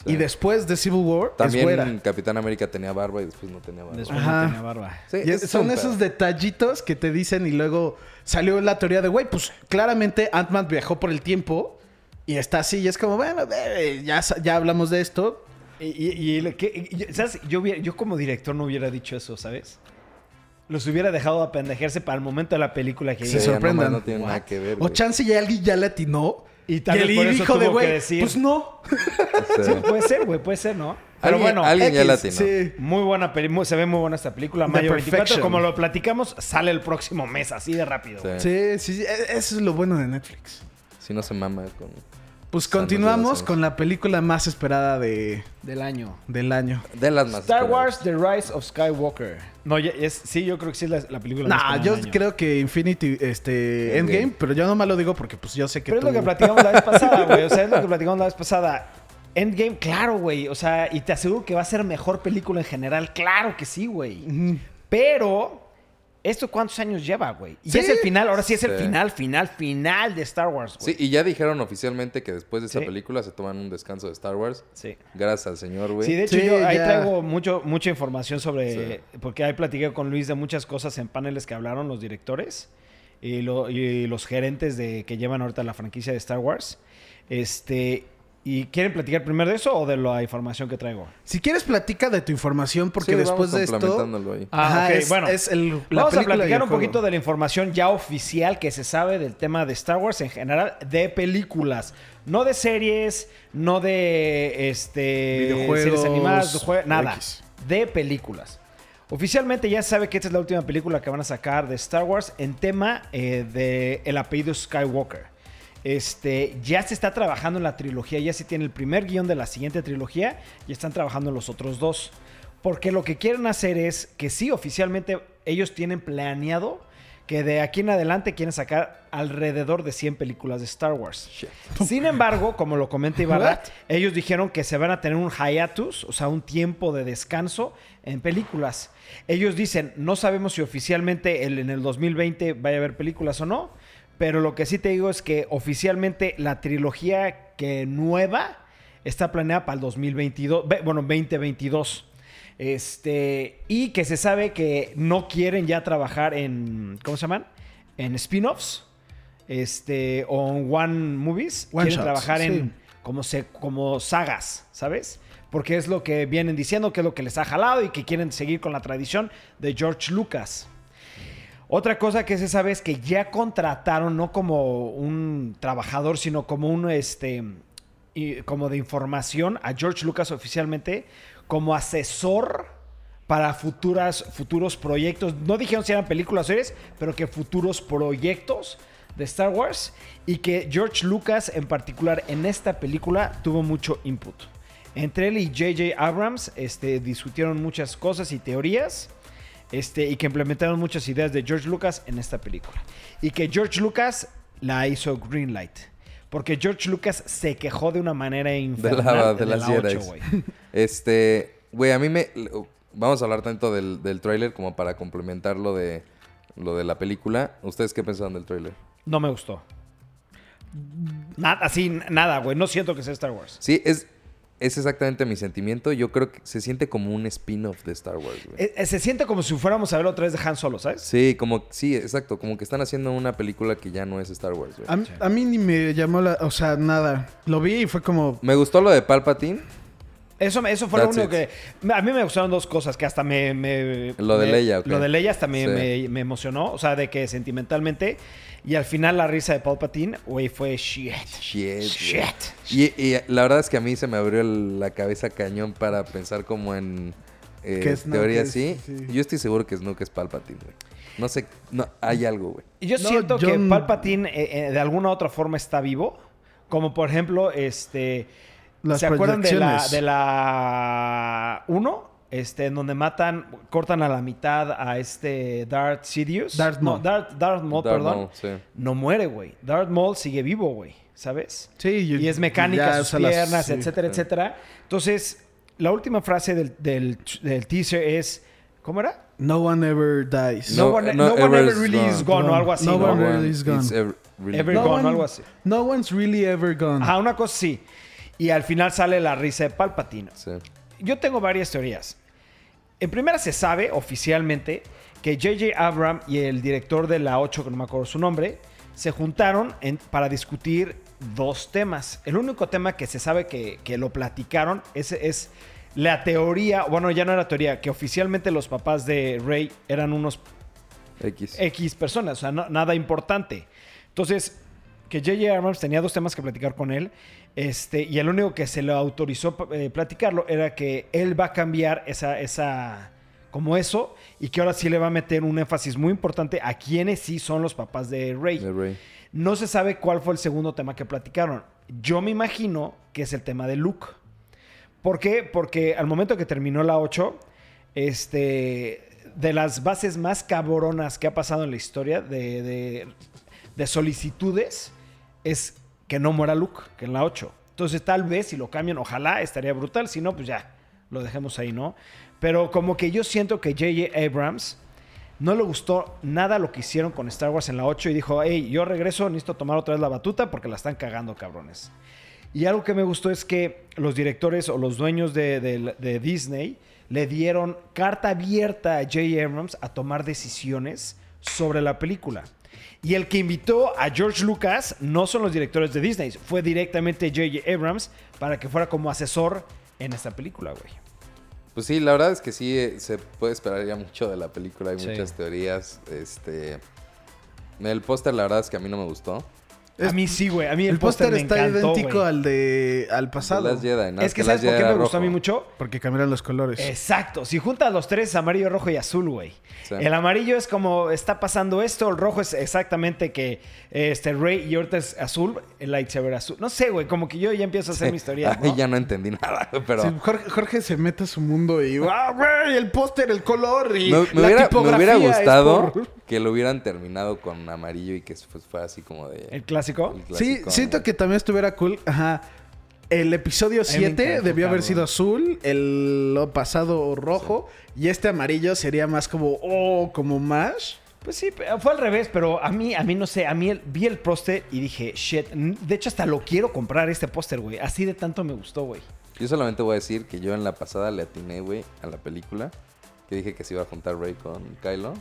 Y después de Civil War es También güera. Capitán América tenía barba y después no tenía barba. Después Ajá. no tenía barba. Sí, Y es- es son esos detallitos que te dicen y luego salió la teoría de, güey, pues claramente Ant-Man viajó por el tiempo y está así y es como, bueno, eh, ya, ya hablamos de esto. Y, y- y le- que- y- ¿sabes? Yo, hubiera- yo como director no hubiera dicho eso, ¿sabes? Los hubiera dejado apendejarse para el momento de la película que Se Sí, ya sorprendan. nomás No tiene nada What? que ver. O chance ya alguien ya le atinó. Y Y, tal vez el por eso hijo de, tuvo que güey, decir. pues no. Sí, puede ser, güey, puede ser, ¿no? Pero Alguien- bueno, alguien ya X, la atinó. sí. muy buena película, se ve muy buena esta película. The Mayo 24, Perfection. como lo platicamos, sale el próximo mes, así de rápido. Sí. güey. Sí, sí, sí, e- eso es lo bueno de Netflix. Si no se mama con... Pues continuamos con la película más esperada de, Del año. del año. De las más Star esperadas. Wars The Rise of Skywalker. No, ya- es, sí, yo creo que sí es la, la película más Nah, esperada yo del año. creo que Infinity, este, Endgame. Endgame, pero yo nomás lo digo porque pues yo sé que Pero es tú... lo que platicamos la vez pasada, güey. O sea, es lo que platicamos la vez pasada. Endgame, claro, güey. O sea, y te aseguro que va a ser mejor película en general. Claro que sí, güey. Pero, ¿esto cuántos años lleva, güey? Y Sí. es el final, ahora sí es el final, final, final de Star Wars, güey. Sí, y ya dijeron oficialmente que después de esa Sí. película se toman un descanso de Star Wars. Sí. Gracias al señor, güey. Sí, de hecho, Sí, yo ahí traigo mucho, mucha información sobre. Sí. Porque ahí platiqué con Luis de muchas cosas en paneles que hablaron los directores y, lo- y los gerentes de que llevan ahorita la franquicia de Star Wars. Este. ¿Y quieren platicar primero de eso o de la información que traigo? Si quieres platica de tu información porque Sí, después vamos de esto... ahí. Ah, Ajá, es, bueno. es el, la Vamos a platicar un poquito de la información ya oficial que se sabe del tema de Star Wars en general, de películas. No de series, no de este, Videojuegos, series animadas, de nada. X. De películas. Oficialmente ya se sabe que esta es la última película que van a sacar de Star Wars en tema eh, de el apellido Skywalker. Este, ya se está trabajando en la trilogía, ya se tiene el primer guion de la siguiente trilogía y están trabajando en los otros dos. Porque lo que quieren hacer es que sí, oficialmente ellos tienen planeado que de aquí en adelante quieren sacar alrededor de 100 películas de Star Wars. Sin embargo, como lo comenta Ibarra, ellos dijeron que se van a tener un hiatus, o sea, un tiempo de descanso en películas. Ellos dicen, no sabemos si oficialmente el- en el 2020 vaya a haber películas o no, pero lo que sí te digo es que oficialmente la trilogía que nueva está planeada para el 2022, ve- bueno, 2022. Este, y que se sabe que no quieren ya trabajar en, ¿cómo se llaman? En spin-offs, este, o en one movies. One quieren shots, trabajar en como, se, como sagas, ¿sabes? Porque es lo que vienen diciendo, que es lo que les ha jalado y que quieren seguir con la tradición de George Lucas. Otra cosa que se sabe es que ya contrataron no como un trabajador, sino como un este como de información a George Lucas oficialmente como asesor para futuras, futuros proyectos. No dijeron si eran películas o series, pero que futuros proyectos de Star Wars y que George Lucas en particular en esta película tuvo mucho input. Entre él y J.J. Abrams este, discutieron muchas cosas y teorías este, y que implementaron muchas ideas de George Lucas en esta película. Y que George Lucas la hizo Greenlight. Porque George Lucas se quejó de una manera De, infernal la, de, de las la Jedi. 8, güey. Este, güey, a mí me... Vamos a hablar tanto del, del tráiler como para complementar lo de, lo de la película. ¿Ustedes qué pensaron del tráiler? No me gustó. Nada, así, nada, güey. No siento que sea Star Wars. Sí, es, es exactamente mi sentimiento. Yo creo que se siente como un spin-off de Star Wars, güey. Eh, eh, se siente como si fuéramos a ver otra vez de Han Solo, ¿sabes? Sí, como, sí, exacto. Como que están haciendo una película que ya no es Star Wars, güey. A, mí- a mí ni me llamó la... O sea, nada. Lo vi y fue como... Me gustó lo de Palpatine. Eso, eso fue lo That's único it. que... A mí me gustaron dos cosas que hasta me... me- Lo de me- Leia, ok. Lo de Leia hasta me, Sí. me- me emocionó. O sea, de que sentimentalmente... Y al final la risa de Palpatine, güey, fue shit. Shit. Shit. Y, y la verdad es que a mí se me abrió el- la cabeza cañón para pensar como en eh, Que Snoke teoría es- así. sí. Yo estoy seguro que Snoke es Palpatine, güey. No sé, no, hay algo, güey. Y yo No, siento que Palpatine eh, eh, de alguna u otra forma está vivo. Como por ejemplo, este... Las ¿Se acuerdan de la, de la 1? Este, en donde matan, cortan a la mitad a este Darth Sidious. Darth no, Maul. Darth, Darth Maul, Darth perdón. Maul, sí. No muere, güey. Darth Maul sigue vivo, güey. ¿Sabes? Sí, Y es mecánica, ya, sus o sea, las- piernas, sí. etcétera, sí. etcétera. Entonces, la última frase del, del, del teaser es... ¿Cómo era? No one ever dies. No, No, one, no no one ever really is gone. gone o algo así. No ¿no? one really is gone. ever really Ever gone. gone, one- algo así. No one's really ever gone. Ajá, una cosa sí. Y al final sale la risa de Palpatine. Sí. Yo tengo varias teorías. En primera se sabe oficialmente que J.J. Abrams y el director de la 8, que no me acuerdo su nombre, se juntaron en- para discutir dos temas. El único tema que se sabe que, que lo platicaron es, es la teoría, bueno, ya no era teoría, que oficialmente los papás de Rey eran unos X. X personas, o sea, no- nada importante. Entonces, que J.J. Abrams tenía dos temas que platicar con él, este, y el único que se le autorizó eh, platicarlo era que él va a cambiar esa, esa, como eso, y que ahora sí le va a meter un énfasis muy importante a quienes sí son los papás de Rey. de Rey. No se sabe cuál fue el segundo tema que platicaron. Yo me imagino que es el tema de Luke. ¿Por qué? Porque al momento que terminó la 8, este, de las bases más cabronas que ha pasado en la historia de, de- de solicitudes es que no muera Luke, que en la 8. Entonces tal vez si lo cambian, ojalá, estaría brutal. Si no, pues ya, lo dejemos ahí, ¿no? Pero como que yo siento que J.J. Abrams no le gustó nada lo que hicieron con Star Wars en la 8 y dijo, hey, yo regreso, necesito tomar otra vez la batuta porque la están cagando, cabrones. Y algo que me gustó es que los directores o los dueños de, de- Disney le dieron carta abierta a J. Abrams a tomar decisiones sobre la película. Y el que invitó a George Lucas no son los directores de Disney, fue directamente J.J. Abrams para que fuera como asesor en esta película, güey. Pues sí, la verdad es que sí eh, se puede esperar ya mucho de la película. Hay Sí. muchas teorías. Este. El póster, la verdad es que a mí no me gustó. A mí sí, güey. A mí el, el póster me está encantó, idéntico al de al pasado. Jedi, ¿no? Es que ¿sabes por qué me era gustó a mí rojo. mucho? Porque cambiaron los colores. Exacto. Si juntas los tres, amarillo, rojo y azul, güey. Sí. El amarillo es como está pasando esto, el rojo es exactamente que este Rey y ahorita es azul, el lightsaber azul. No sé, güey, como que yo ya empiezo a hacer mi historia. Ahí ya no entendí nada, pero. Sí, Jorge, Jorge se mete a su mundo y ¡ah, güey! El póster, el color y Me, me la hubiera, me hubiera gustado por- que lo hubieran terminado con amarillo y que pues, fuera así como de. El clásico. el Sí, siento que también estuviera cool. Ajá. El episodio A mí me 7 encantó, debió haber sido azul, el lo pasado rojo y este amarillo sería más como oh, como Mash. Pues sí, fue al revés, pero a mí, a mí no sé, a mí el- vi el póster y dije, shit, de hecho hasta lo quiero comprar este póster, güey. Así de tanto me gustó, güey. Yo solamente voy a decir que yo en la pasada le atiné, güey, a la película. Que dije que se iba a juntar Rey con Kylo.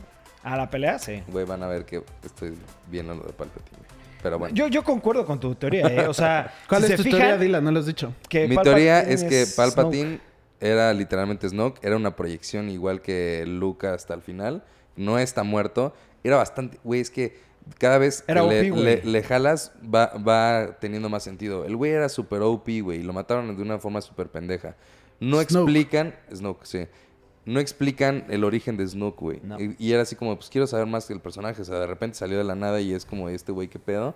A la pelea, sí. Güey, van a ver que estoy viendo lo de Palpatine. güey. Pero bueno. Yo, yo concuerdo con tu teoría, ¿eh? O sea, ¿Cuál si es se tu fijan teoría, Dila? No lo has dicho. que Mi Palpatine teoría es que Snoke. Palpatine era literalmente Snoke, era una proyección igual que Luke hasta el final. No está muerto. Era bastante. Güey, es que cada vez Era que le, le- le jalas va, va teniendo más sentido. El güey era super OP, güey, y lo mataron de una forma súper pendeja. No Snoke. explican. Snoke, sí. No explican el origen de Snook, güey. No. Y, y era así como, pues quiero saber más del personaje. O sea, de repente salió de la nada y es como, este güey, ¿qué pedo?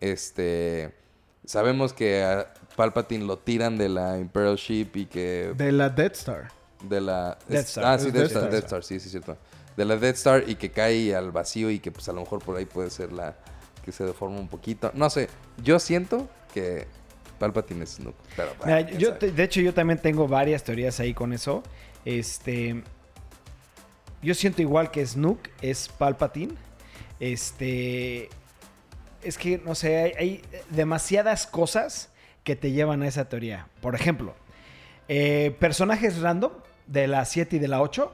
Este... Sabemos que a Palpatine lo tiran de la Imperial Ship y que... De la Death Star. De la... Death Star. Ah, sí, Death, Death Star, Star. Death Star, sí, sí, es cierto. De la Death Star y que cae al vacío y que pues a lo mejor por ahí puede ser la... Que se deforma un poquito. No sé, yo siento que Palpatine es Snook. Pero, Mira, yo de hecho, yo también tengo varias teorías ahí con eso. Este. Yo siento igual que Snook es Palpatine. Este. Es que, no sé, hay, demasiadas cosas que te llevan a esa teoría. Por ejemplo, eh, personajes random de la 7 y de la 8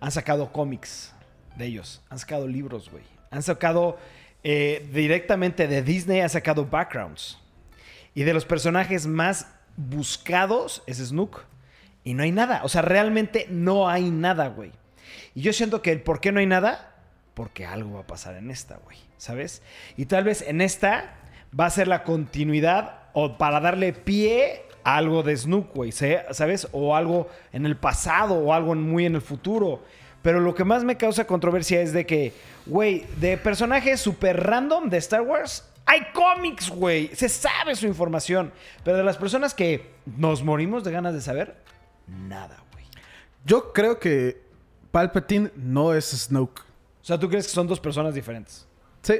han sacado cómics de ellos. Han sacado libros, güey. Han sacado eh, directamente de Disney, han sacado backgrounds. Y de los personajes más buscados es Snook. Y no hay nada. O sea, realmente no hay nada, güey. Y yo siento que el por qué no hay nada, porque algo va a pasar en esta, güey. ¿Sabes? Y tal vez en esta va a ser la continuidad o para darle pie a algo de Snook, güey. ¿se- ¿Sabes? O algo en el pasado o algo muy en el futuro. Pero lo que más me causa controversia es de que, güey, de personajes super random de Star Wars, hay cómics, güey. Se sabe su información. Pero de las personas que nos morimos de ganas de saber, nada, güey. Yo creo que Palpatine no es Snoke. O sea, ¿tú crees que son dos personas diferentes? Sí.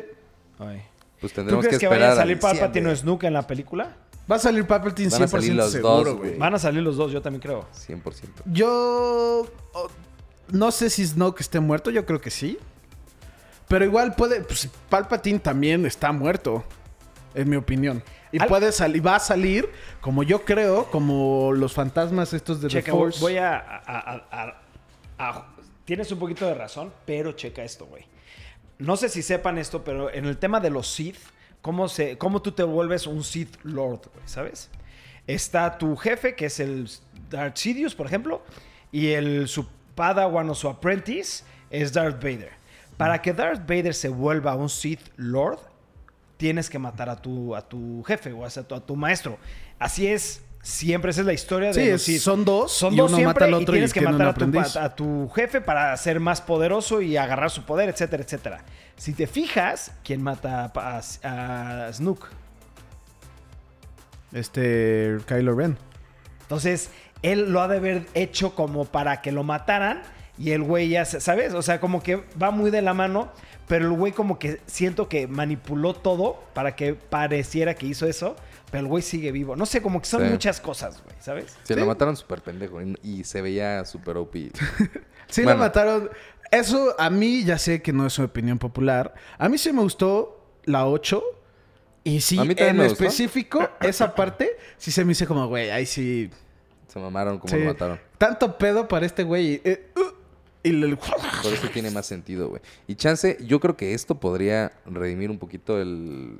Pues ¿Tú tendremos crees que, que, vaya a a salir. Palpatine o Snook en la película? Va a salir Palpatine Van a 100% salir los seguro, dos, güey. güey. Van a salir los dos, yo también creo. 100%. Yo oh, no sé si Snoke esté muerto, yo creo que sí. Pero igual puede, pues, Palpatine también está muerto, en mi opinión. Y Al- puede salir, va a salir, como yo creo, como los fantasmas estos de Checa, The Force. voy a, a- a- a- a- Tienes un poquito de razón, pero checa esto, güey. No sé si sepan esto, pero en el tema de los Sith, ¿cómo, se, cómo tú te vuelves un Sith Lord, güey? ¿Sabes? Está tu jefe, que es el Darth Sidious, por ejemplo, y el su padawan o su apprentice es Darth Vader. Para que Darth Vader se vuelva un Sith Lord, tienes que matar a tu, a tu jefe o a tu, a tu maestro. Así es, siempre esa es la historia de Sí, los son dos, Son y dos uno siempre mata al otro y y tienes que matar a tu, a tu jefe para ser más poderoso y agarrar su poder, etcétera, etcétera. Si te fijas, ¿quién mata a, a- Snook? Este, Kylo Ren. Entonces, él lo ha de haber hecho como para que lo mataran y el güey ya, ¿sabes? O sea, como que va muy de la mano, pero el güey como que siento que manipuló todo para que pareciera que hizo eso, pero el güey sigue vivo. No sé, como que son Sí. muchas cosas, güey, ¿sabes? Se Sí. lo mataron súper pendejo y, y se veía súper OP. Sí Bueno. lo mataron. Eso a mí ya sé que no es una opinión popular. A mí sí me gustó la 8. Y sí, A mí también en me gustó. específico, esa parte sí se me hizo como, güey, ahí sí. Se mamaron como sí. lo mataron. Tanto pedo para este güey. eh, uh, y Por eso tiene más sentido, güey. Y chance, yo creo que esto podría redimir un poquito el,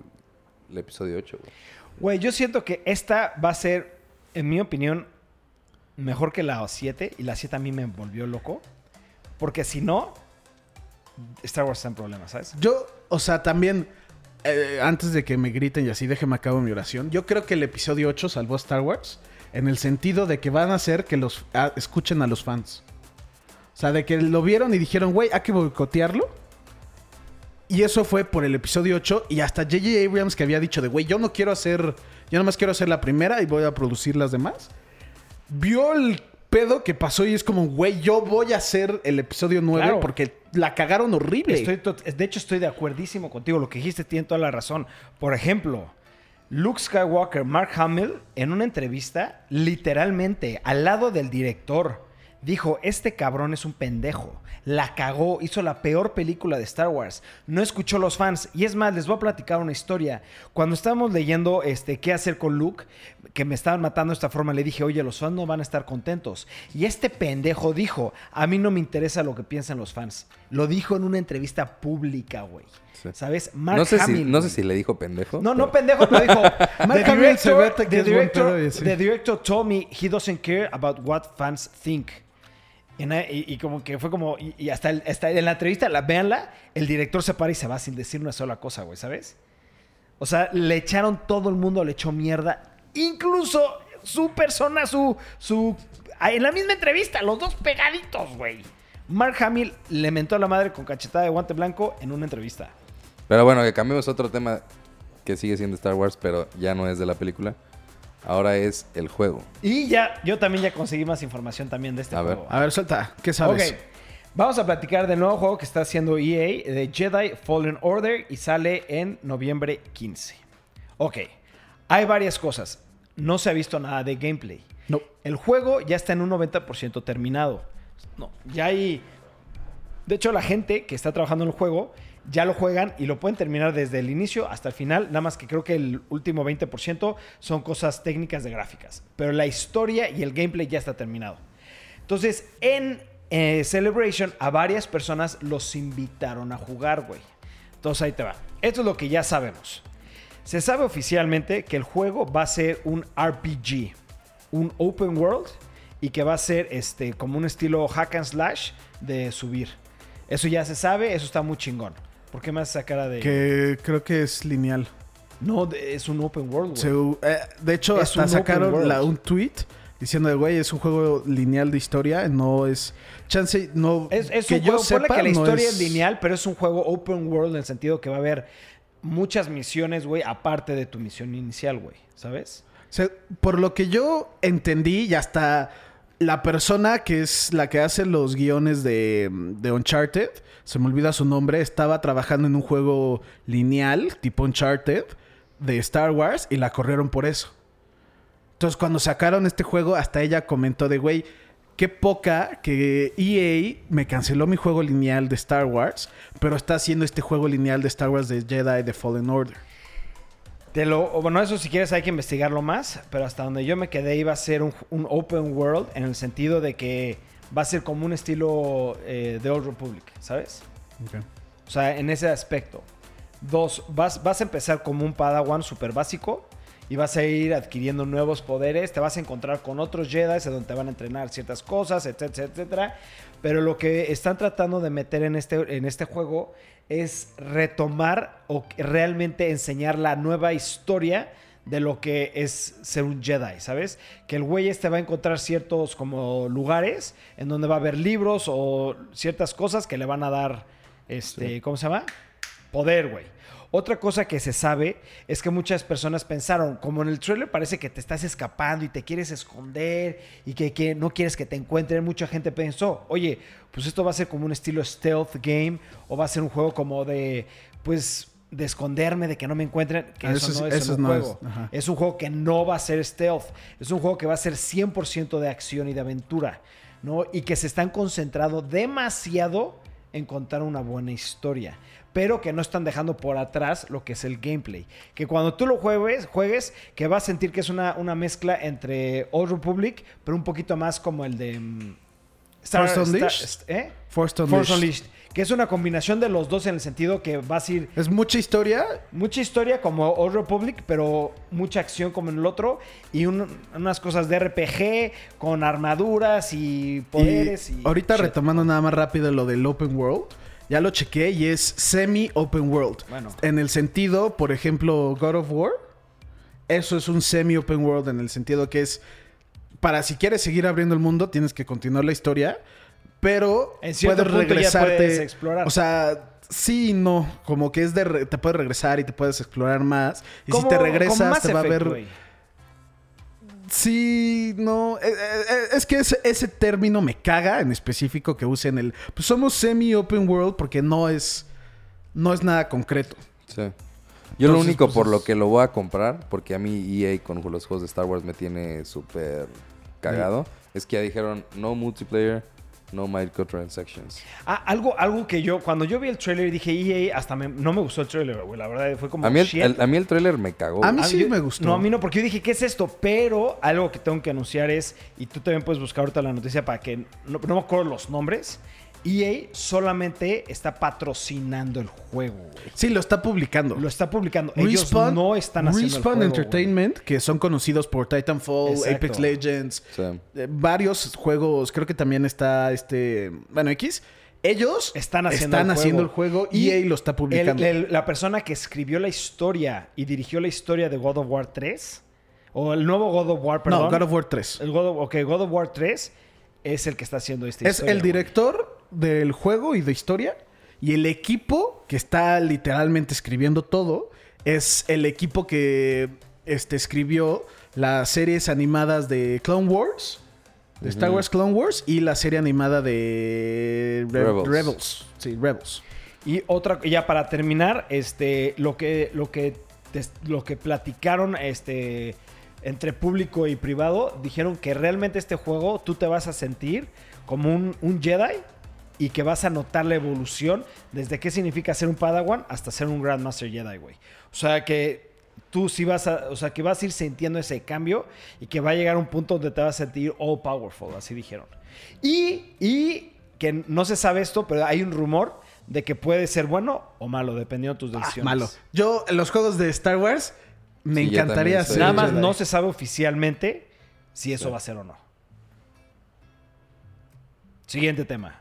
el episodio 8, güey. Güey, yo siento que esta va a ser, en mi opinión, mejor que la 7 y la 7 a mí me volvió loco. Porque si no, Star Wars está en problemas, ¿sabes? Yo, o sea, también, eh, antes de que me griten y así, déjeme acabo mi oración. Yo creo que el episodio 8 salvó a Star Wars en el sentido de que van a hacer que los ah, escuchen a los fans. O sea, de que lo vieron y dijeron, güey, hay que boicotearlo. Y eso fue por el episodio 8 y hasta J.J. Abrams que había dicho de, güey, yo no quiero hacer, yo nomás quiero hacer la primera y voy a producir las demás. Vio el pedo que pasó y es como, güey, yo voy a hacer el episodio 9 Claro. porque la cagaron horrible. Estoy de hecho, estoy de acuerdísimo contigo. Lo que dijiste tiene toda la razón. Por ejemplo, Luke Skywalker, Mark Hamill, en una entrevista, literalmente, al lado del director, dijo, este cabrón es un pendejo. La cagó, hizo la peor película de Star Wars. No escuchó a los fans. Y es más, les voy a platicar una historia. Cuando estábamos leyendo este, qué hacer con Luke, que me estaban matando de esta forma, le dije, oye, los fans no van a estar contentos. Y este pendejo dijo, a mí no me interesa lo que piensan los fans. Lo dijo en una entrevista pública, güey. Sí. ¿Sabes? Mark No sé, si, no sé si le dijo pendejo. No, no pendejo, pero dijo. Mark the director, the director, the director told me he doesn't care about what fans think. Y, como que fue como. Y, hasta, en la entrevista, la, véanla, el director se para y se va sin decir una sola cosa, güey, ¿sabes? O sea, le echaron todo el mundo, le echó mierda. Incluso su persona, su, su en la misma entrevista, los dos pegaditos, güey. Mark Hamill le mentó a la madre con cachetada de guante blanco en una entrevista. Pero bueno, que cambiemos otro tema que sigue siendo Star Wars, pero ya no es de la película. Ahora es el juego. Y ya, yo también ya conseguí más información también de este A ver. juego. A ver, suelta. ¿Qué sabes? Ok, vamos a platicar del nuevo juego que está haciendo EA de Jedi Fallen Order y sale en noviembre 15. Ok, hay varias cosas. No se ha visto nada de gameplay. No. El juego ya está en un 90% terminado. No, ya hay... De hecho, la gente que está trabajando en el juego ya lo juegan y lo pueden terminar desde el inicio hasta el final. Nada más que creo que el último 20% son cosas técnicas de gráficas. Pero la historia y el gameplay ya está terminado. Entonces, en eh, Celebration, a varias personas los invitaron a jugar, güey. Entonces ahí te va. Esto es lo que ya sabemos. Se sabe oficialmente que el juego va a ser un RPG, un open world, y que va a ser este, como un estilo hack and slash de subir. Eso ya se sabe, eso está muy chingón. ¿Por qué me haces esa cara de.? Que creo que es lineal. No, de- es un open world, güey. Se- eh, de hecho, Es hasta un sacaron la- un tweet diciendo güey, es un juego lineal de historia, no es. Chance, no. Es, es que un yo juego, sepa, que la no historia es... lineal, pero es un juego open world en el sentido que va a haber muchas misiones, güey, aparte de tu misión inicial, güey. ¿Sabes? O sea, por lo que yo entendí, y hasta la persona que es la que hace los guiones de, de Uncharted, se me olvida su nombre, estaba trabajando en un juego lineal, tipo Uncharted, de Star Wars, y la corrieron por eso. Entonces, cuando sacaron este juego, hasta ella comentó de, güey, qué poca que EA me canceló mi juego lineal de Star Wars, pero está haciendo este juego lineal de Star Wars de Jedi The Fallen Order. Te lo, bueno, eso si quieres hay que investigarlo más, pero hasta donde yo me quedé iba a ser un open world en el sentido de que va a ser como un estilo eh, de Old Republic, ¿sabes? O sea, en ese aspecto. Dos, vas, vas a empezar como un Padawan súper básico y vas a ir adquiriendo nuevos poderes. Te vas a encontrar con otros Jedi donde te van a entrenar ciertas cosas, etcétera, etcétera. Pero lo que están tratando de meter en este, en este juego es retomar o realmente enseñar la nueva historia de lo que es ser un Jedi, ¿sabes? Que el güey este va a encontrar ciertos como lugares en donde va a haber libros o ciertas cosas que le van a dar, este, ¿cómo se llama? Poder, güey. Otra cosa que se sabe es que muchas personas pensaron, como en el trailer parece que te estás escapando y te quieres esconder y que, que no quieres que te encuentren, mucha gente pensó, oye, pues esto va a ser como un estilo stealth game o va a ser un juego como de, pues, de esconderme, de que no me encuentren, que Ah, eso, eso no es- es eso un no es, juego. ajá. Es un juego que no va a ser stealth. Es un juego que va a ser 100% de acción y de aventura. ¿no? Y que se están concentrando demasiado en contar una buena historia. Pero que no están dejando por atrás lo que es el gameplay. Que cuando tú lo juegues, juegues que vas a sentir que es una, una mezcla entre Old Republic, pero un poquito más como el de... mm, Force Unleashed. ¿eh? Force Unleashed. Force Unleashed. Que es una combinación de los dos en el sentido que vas a ir Es mucha historia. Mucha historia como Old Republic, pero mucha acción como en el otro. Y un- unas cosas de RPG con armaduras y poderes. Y, ahorita shit. retomando nada más rápido lo del open world. Ya lo chequé y es semi open world. Bueno. En el sentido, por ejemplo, God of War. Eso es un semi open world en el sentido que es para si quieres seguir abriendo el mundo tienes que continuar la historia, pero En cierto puedes punto ya regresarte. puedes explorar. O sea, sí y no, como que es de re- te puedes regresar y te puedes explorar más y si te regresas te va a ver. Sí, no. eh, eh, eh, Es que ese, ese término me caga en específico que usen el. Pues somos semi-open world porque no es. No es nada concreto. Sí. Yo lo único pues, por lo que lo voy a comprar, porque a mí EA con los juegos de Star Wars me tiene súper cagado, es que ya dijeron no multiplayer, no microtransactions. Ah, algo, algo que yo, cuando yo vi el trailer dije, EA, hasta me- no me gustó el trailer, güey. La verdad fue como. A mí el, shit. el- a mí el trailer me cagó. A mí sí yo- me gustó. No, a mí no, porque yo dije, ¿qué es esto? Pero algo que tengo que anunciar es, y tú también puedes buscar ahorita la noticia para que, no, no me acuerdo los nombres, EA solamente está patrocinando el juego, güey. Sí, lo está publicando. Lo está publicando. Ellos no están haciendo el Respawn juego, Entertainment, que son conocidos por Titanfall, Exacto. Apex Legends, Sí. eh, varios juegos. Creo que también está este. Bueno, X. Ellos Están haciendo, están el, juego. haciendo el juego y EA lo está publicando. el- el- la persona que escribió la historia y dirigió la historia de God of War 3, O el nuevo God of War, perdón. No, God of War 3. El God of, ok, God of War 3 es el que está haciendo esta Es historia, el güey. Del juego y de historia. Y el equipo que está literalmente escribiendo todo es el equipo que este, escribió las series animadas de Clone Wars, de Star Wars Clone Wars y la serie animada de Re- Rebels. Rebels. Sí, Rebels. Y otra, ya para terminar, este, lo que, lo que, lo que platicaron, este, entre público y privado, dijeron que realmente este juego tú te vas a sentir como un, un Jedi y que vas a notar la evolución desde qué significa ser un Padawan hasta ser un Grandmaster Jedi, güey. O sea que tú sí vas a, o sea que vas a ir sintiendo ese cambio y que va a llegar un punto donde te vas a sentir all powerful, así dijeron. Y, y que no se sabe esto, pero hay un rumor de que puede ser bueno o malo, dependiendo de tus Ah, decisiones. malo. Yo, en los juegos de Star Wars, me Sí, encantaría ser Nada más Jedi. no se sabe oficialmente si eso Sí. va a ser o no. Siguiente tema.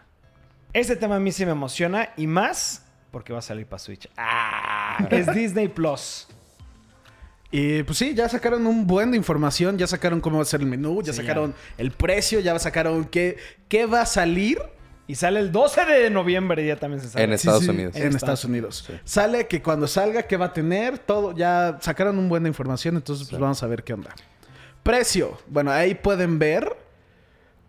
Este tema a mí sí me emociona y más porque va a salir para Switch. Ah, es Disney Plus. Y pues sí, ya sacaron un buen de información, ya sacaron cómo va a ser el menú, ya Sí, sacaron el precio, ya sacaron qué, qué va a salir Y sale el 12 de noviembre, ya también se sabe. En Estados Unidos. En, Estados Unidos. Sale que cuando salga, qué va a tener, todo, ya sacaron un buen de información, entonces pues vamos a ver qué onda. Precio. Bueno, ahí pueden ver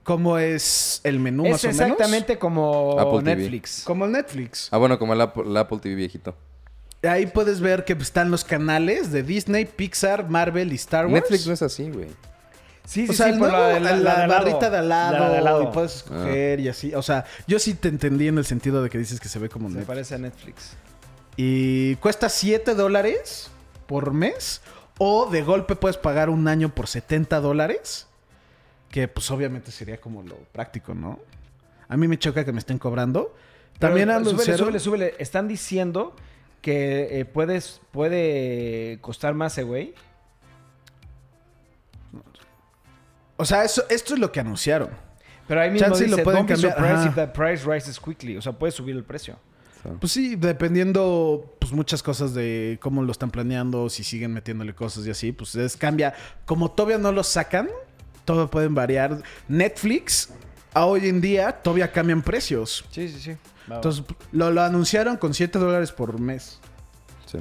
cómo es el menú es más o menos. exactamente como Apple TV. Netflix. Como el Netflix. Ah, bueno, como el Apple, el Apple TV viejito. Ahí puedes ver que están los canales de Disney, Pixar, Marvel y Star Wars. Netflix no es así, güey. Sí, sí, O sea, sí, el por nuevo, la, la, la- la de al barrita de al lado, La de al lado. y puedes escoger y así. O sea, yo sí te entendí en el sentido de que dices que se ve como Se Netflix. parece a Netflix. Y cuesta 7 dólares por mes. O de golpe puedes pagar un año por 70 dólares. Que pues obviamente sería como lo práctico, ¿no? A mí me choca que me estén cobrando. También Pero, anunciaron... súbele, súbele, súbele. Están diciendo que eh, puedes, puede costar más, eh, güey. O sea, eso, esto es lo que anunciaron. Pero ahí mismo Chance dice, lo pueden don't be cambiar, surprised ajá. if the price rises quickly. O sea, puedes subir el precio. Pues sí, dependiendo pues muchas cosas de cómo lo están planeando, si siguen metiéndole cosas y así, pues es cambia. Como todavía no lo sacan, todo pueden variar. Netflix, a hoy en día, todavía cambian precios. Sí, sí, sí. Entonces, lo, lo anunciaron con 7 dólares por mes, Sí.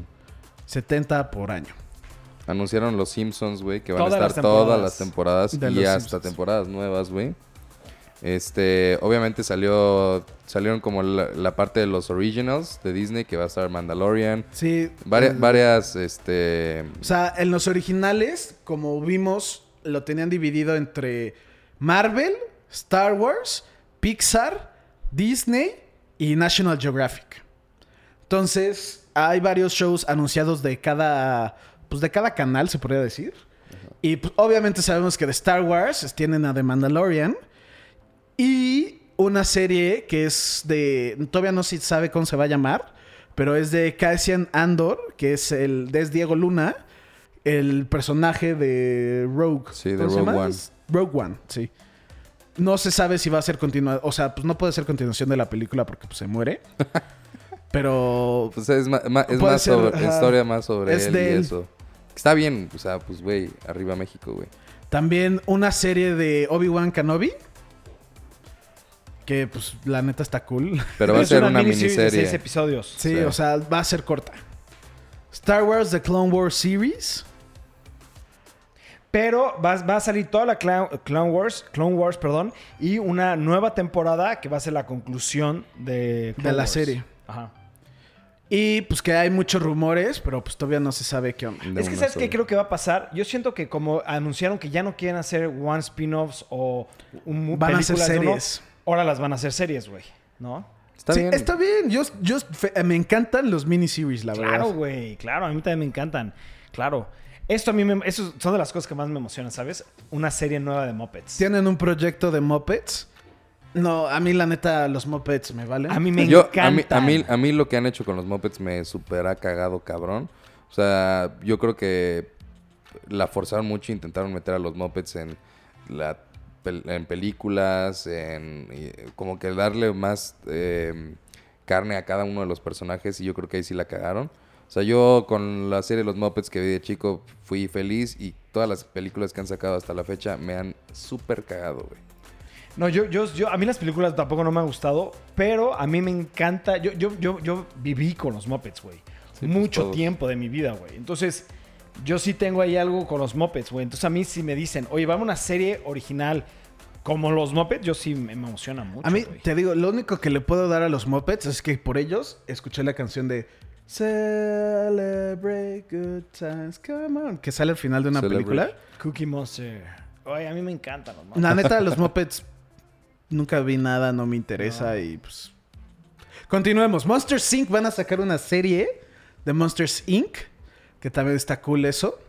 70 por año. Anunciaron los Simpsons, güey, que van Todas a las estar todas las temporadas De y hasta Simpsons. temporadas nuevas, güey. Este, obviamente salió salieron como la, la parte de los originals de Disney que va a estar Mandalorian, Sí. el- varias este O sea, en los originales, como vimos, lo tenían dividido entre Marvel, Star Wars, Pixar, Disney y National Geographic. Entonces, hay varios shows anunciados de cada, pues de cada canal, se podría decir. Y pues, obviamente sabemos que de Star Wars tienen a The Mandalorian y una serie que es de, todavía no se sabe cómo se va a llamar, pero es de Cassian Andor, que es el es Diego Luna, el personaje de Rogue. Sí, de ¿Cómo se Rogue? One. Rogue One, sí. No se sabe si va a ser continuación, o sea, pues no puede ser continuación de la película porque pues, se muere. pero pues es, ma- ma- es más ser, sobre ajá. historia más sobre Es él de y eso. Está bien, o sea, pues güey, arriba México, güey. También una serie de Obi-Wan Kenobi. Que pues la neta está cool. Pero va a ser una miniserie de seis episodios. Sí, Sí. o sea, va a ser corta. Star Wars The Clone Wars Series. Pero va, va a salir toda la Clown, Clone Wars, Clone Wars, perdón, y una nueva temporada que va a ser la conclusión de, Clone De la Wars. serie. Ajá. Y pues que hay muchos rumores, pero pues todavía no se sabe qué onda. de es que ¿sabes qué creo que va a pasar? Yo siento que como anunciaron que ya no quieren hacer one spin-offs o un Van a hacer uno, series. ahora las van a hacer series, güey. ¿No? Está Sí, bien. está bien. Yo, yo me encantan los miniseries, la Claro, verdad. güey. Claro, a mí también me encantan. Claro. Esto a mí me, eso son de las cosas que más me emocionan, ¿sabes? Una serie nueva de Muppets. Tienen un proyecto de Muppets. No, a mí la neta los Muppets me valen. A mí me Yo, a encantan. mí, a, mí, a mí lo que han hecho con los Muppets me super ha cagado, cabrón. O sea, yo creo que la forzaron mucho, intentaron meter a los Muppets en, la, pel- en películas, en y, como que darle más eh, carne a cada uno de los personajes y yo creo que ahí sí la cagaron. O sea, yo con la serie Los Muppets que vi de chico fui feliz y todas las películas que han sacado hasta la fecha me han súper cagado, güey. No, yo, yo, yo, a mí las películas tampoco no me han gustado, pero a mí me encanta. Yo, yo, yo, yo viví con los Muppets, güey. pues, Mucho tiempo de mi vida, güey. Entonces, yo sí tengo ahí algo con los Muppets, güey. Entonces, a mí si me dicen, oye, vamos a una serie original como los Muppets, yo sí me emociona mucho. A mí, güey. te digo, lo único que le puedo dar a los Muppets es que por ellos escuché la canción de Celebrate Good Times, come on, que sale al final de una Celebrate. película. Cookie Monster. Oye, a mí me encantan los Muppets. La neta, los Muppets nunca vi nada, no me interesa y pues. Continuemos. Monsters Inc. van a sacar una serie de Monsters Inc. Que también está cool eso.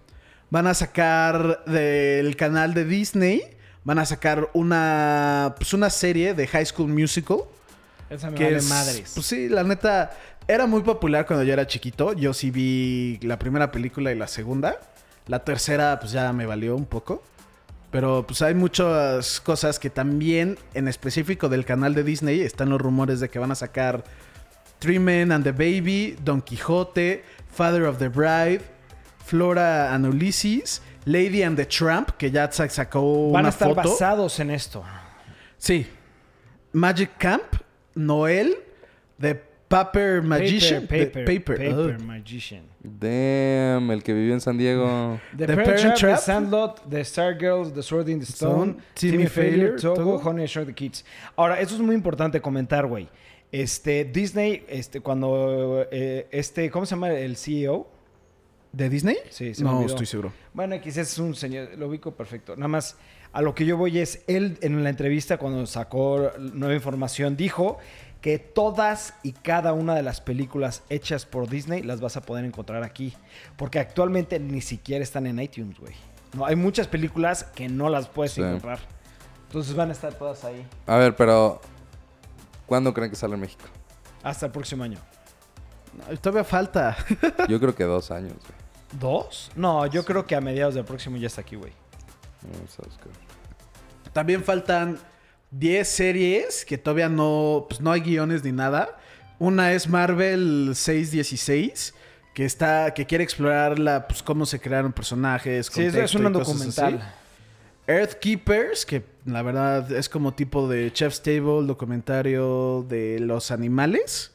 Van a sacar del canal de Disney. Van a sacar una. Pues una serie de High School Musical. Esa me Que vale es- madres. Pues sí, la neta. Era muy popular cuando yo era chiquito. Yo sí vi la primera película y la segunda. La tercera, pues ya me valió un poco. Pero pues hay muchas cosas que también, en específico del canal de Disney, están los rumores de que van a sacar Three Men and the Baby, Don Quijote, Father of the Bride, Flora and Ulysses, Lady and the Tramp, que ya sa- sacó Van una a estar foto. basados en esto. Sí. Magic Camp, Noel, The Paper Magician. Paper, The paper, Paper. paper Ugh. Magician. Damn, el que vivió en San Diego. The, The Parent, Parent Trap, Trap. The Sandlot, The Stargirls, The Sword in the Stone, Stone, Timmy, Timmy Failure, Failure, Togo, Togo. Honey I Shrunk the Kids. Ahora, eso es muy importante comentar, güey. Este, Disney, este, cuando, eh, este, ¿cómo se llama el CEO? ¿De Disney? Sí, se me No, olvidó. estoy seguro. Bueno, X es un señor, lo ubico perfecto. Nada más, a lo que yo voy es, él en la entrevista cuando sacó nueva información dijo que todas y cada una de las películas hechas por Disney las vas a poder encontrar aquí. Porque actualmente ni siquiera están en iTunes, güey. No, hay muchas películas que no las puedes Sí. encontrar. Entonces van a estar todas ahí A ver, pero ¿cuándo creen que sale en México? hasta el próximo año. No, todavía falta. Yo creo que dos años, güey. ¿Dos? No, yo creo que a mediados del próximo ya está aquí, güey. Vamos a buscar. También faltan 10 series que todavía no, pues no hay guiones ni nada. Una es Marvel 616, que está, que quiere explorar la, pues, cómo se crearon personajes. Sí, es, un documental. así. Earthkeepers, que la verdad es como tipo de Chef's Table, documentario de los animales.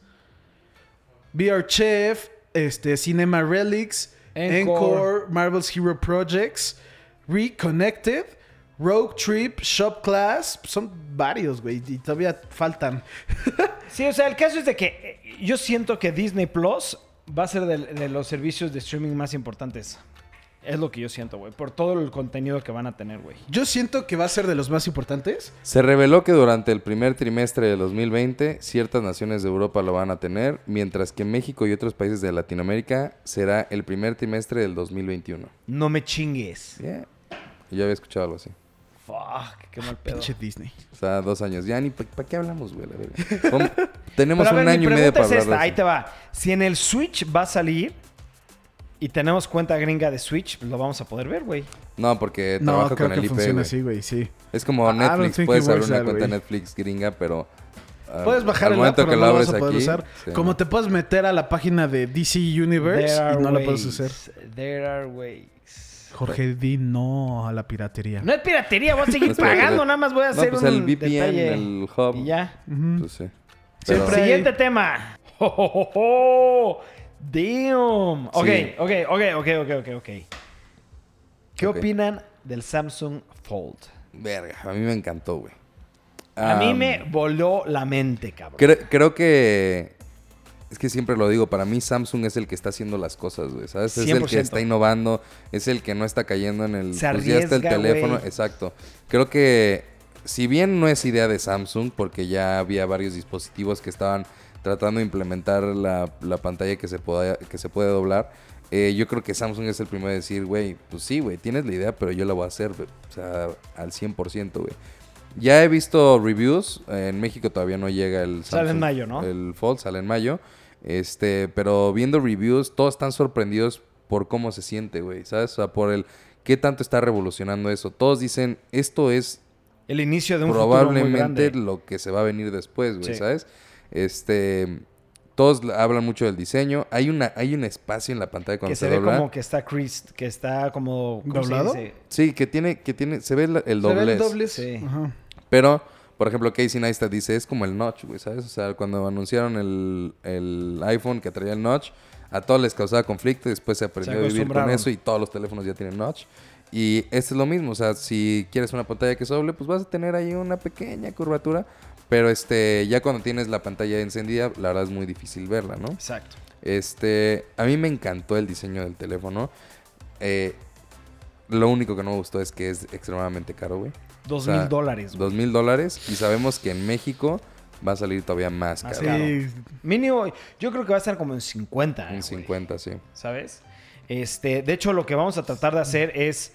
Our Chef, este, Cinema Relics, Encore. Marvel's Hero Projects, Reconnected, Rogue Trip, Shop Class. Son varios, güey, y todavía faltan. Sí, o sea, el caso es de que eh, yo siento que Disney Plus va a ser de, de los servicios de streaming más importantes. Es lo que yo siento, güey. Por todo el contenido que van a tener, güey. Yo siento que va a ser de los más importantes. Se reveló que durante el primer trimestre de 2020 ciertas naciones de Europa lo van a tener, mientras que México y otros países de Latinoamérica será el primer trimestre del 2021. No me chingues. Yeah. Yo había escuchado algo así. Fuck, qué mal pedo. Pinche Disney. O sea, dos años. Ya ni para qué hablamos, güey. Tenemos Pero un ver, año y medio para es hablar esta, de ahí te va. Si en el Switch va a salir y tenemos cuenta gringa de Switch, pues lo vamos a poder ver, güey. No, porque No, trabaja creo con que el IP, funciona así, güey, sí. Es como don't Netflix. Puedes abrir una that cuenta. Netflix gringa, pero... ah, Puedes bajar al el app, momento pero que no lo lo abres vas a poder aquí, usar. sí. Como te puedes meter a la página de DC Universe y no la puedes ways. hacer. There are ways. Jorge, di no a la piratería. No es piratería, voy a seguir No pagando, nada más voy a No, hacer pues un el VPN, detalle. el hub. Y ya. Pues sí. Pero- Siempre- Siguiente tema. ¡Oh, oh, oh! Damn. Ok, Sí. ok, ok, ok, ok, ok, ok. ¿Qué opinan del Samsung Fold? Verga, a mí me encantó, güey. A mí me voló la mente, cabrón. Cre- creo que... Es que siempre lo digo, para mí Samsung es el que está haciendo las cosas, güey, ¿sabes? Es el 100%. que está innovando, es el que no está cayendo en el... Se pues ya está el arriesga, teléfono, exacto. Creo que si bien no es idea de Samsung, porque ya había varios dispositivos que estaban tratando de implementar la, la pantalla que se, pueda, que se puede doblar, eh, yo creo que Samsung es el primero de decir, güey, pues sí, güey, tienes la idea, pero yo la voy a hacer, güey, o sea, al 100%, güey. Ya he visto reviews, eh, en México todavía no llega el Sale en Samsung- mayo, ¿no? El Fold sale en mayo. Este, pero viendo reviews, todos están sorprendidos por cómo se siente, güey, ¿sabes? O sea, por el qué tanto está revolucionando eso. Todos dicen, esto es El inicio de un futuro muy probablemente grande. lo que se va a venir después, güey, Sí. ¿sabes? Este, Todos la- hablan mucho del diseño. Hay una hay un espacio en la pantalla cuando Que se, se ve dobla. como que está creased, que está como... ¿cómo se ¿Doblado? Sí, que tiene que tiene se ve la- el Se ve doblez. el doblez. Sí. Ajá. Pero, por ejemplo, Casey Neistat dice, es como el notch, güey, ¿sabes? O sea, cuando anunciaron el, el iPhone que traía el notch, a todos les causaba conflicto y después se aprendió a vivir con acostumbraron. eso y todos los teléfonos ya tienen notch. Y este es lo mismo, o sea, si quieres una pantalla que es doble, pues vas a tener ahí una pequeña curvatura, pero este, ya cuando tienes la pantalla encendida, la verdad es muy difícil verla, ¿no? Exacto. Este, a mí me encantó el diseño del teléfono. Eh, lo único que no me gustó es que es extremadamente caro, güey. Dos mil dólares. Dos mil dólares. Y sabemos que en México va a salir todavía más Más caro. Sí. Mínimo, yo creo que va a estar como en 50. En güey, 50, sí. ¿Sabes? Este, de hecho, lo que vamos a tratar de hacer es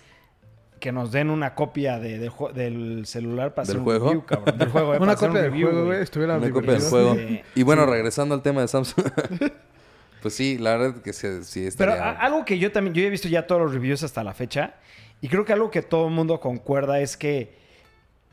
que nos den una copia de, del celular para ¿Del hacer un juego? review, cabrón. Del juego, eh, Una un copia del juego, güey. Estuviera Una copia del juego. Sí. Y bueno, regresando al tema de Samsung. pues sí, la verdad que sí, sí Pero estaría... algo que yo también, yo he visto ya todos los reviews hasta la fecha, y creo que algo que todo el mundo concuerda es que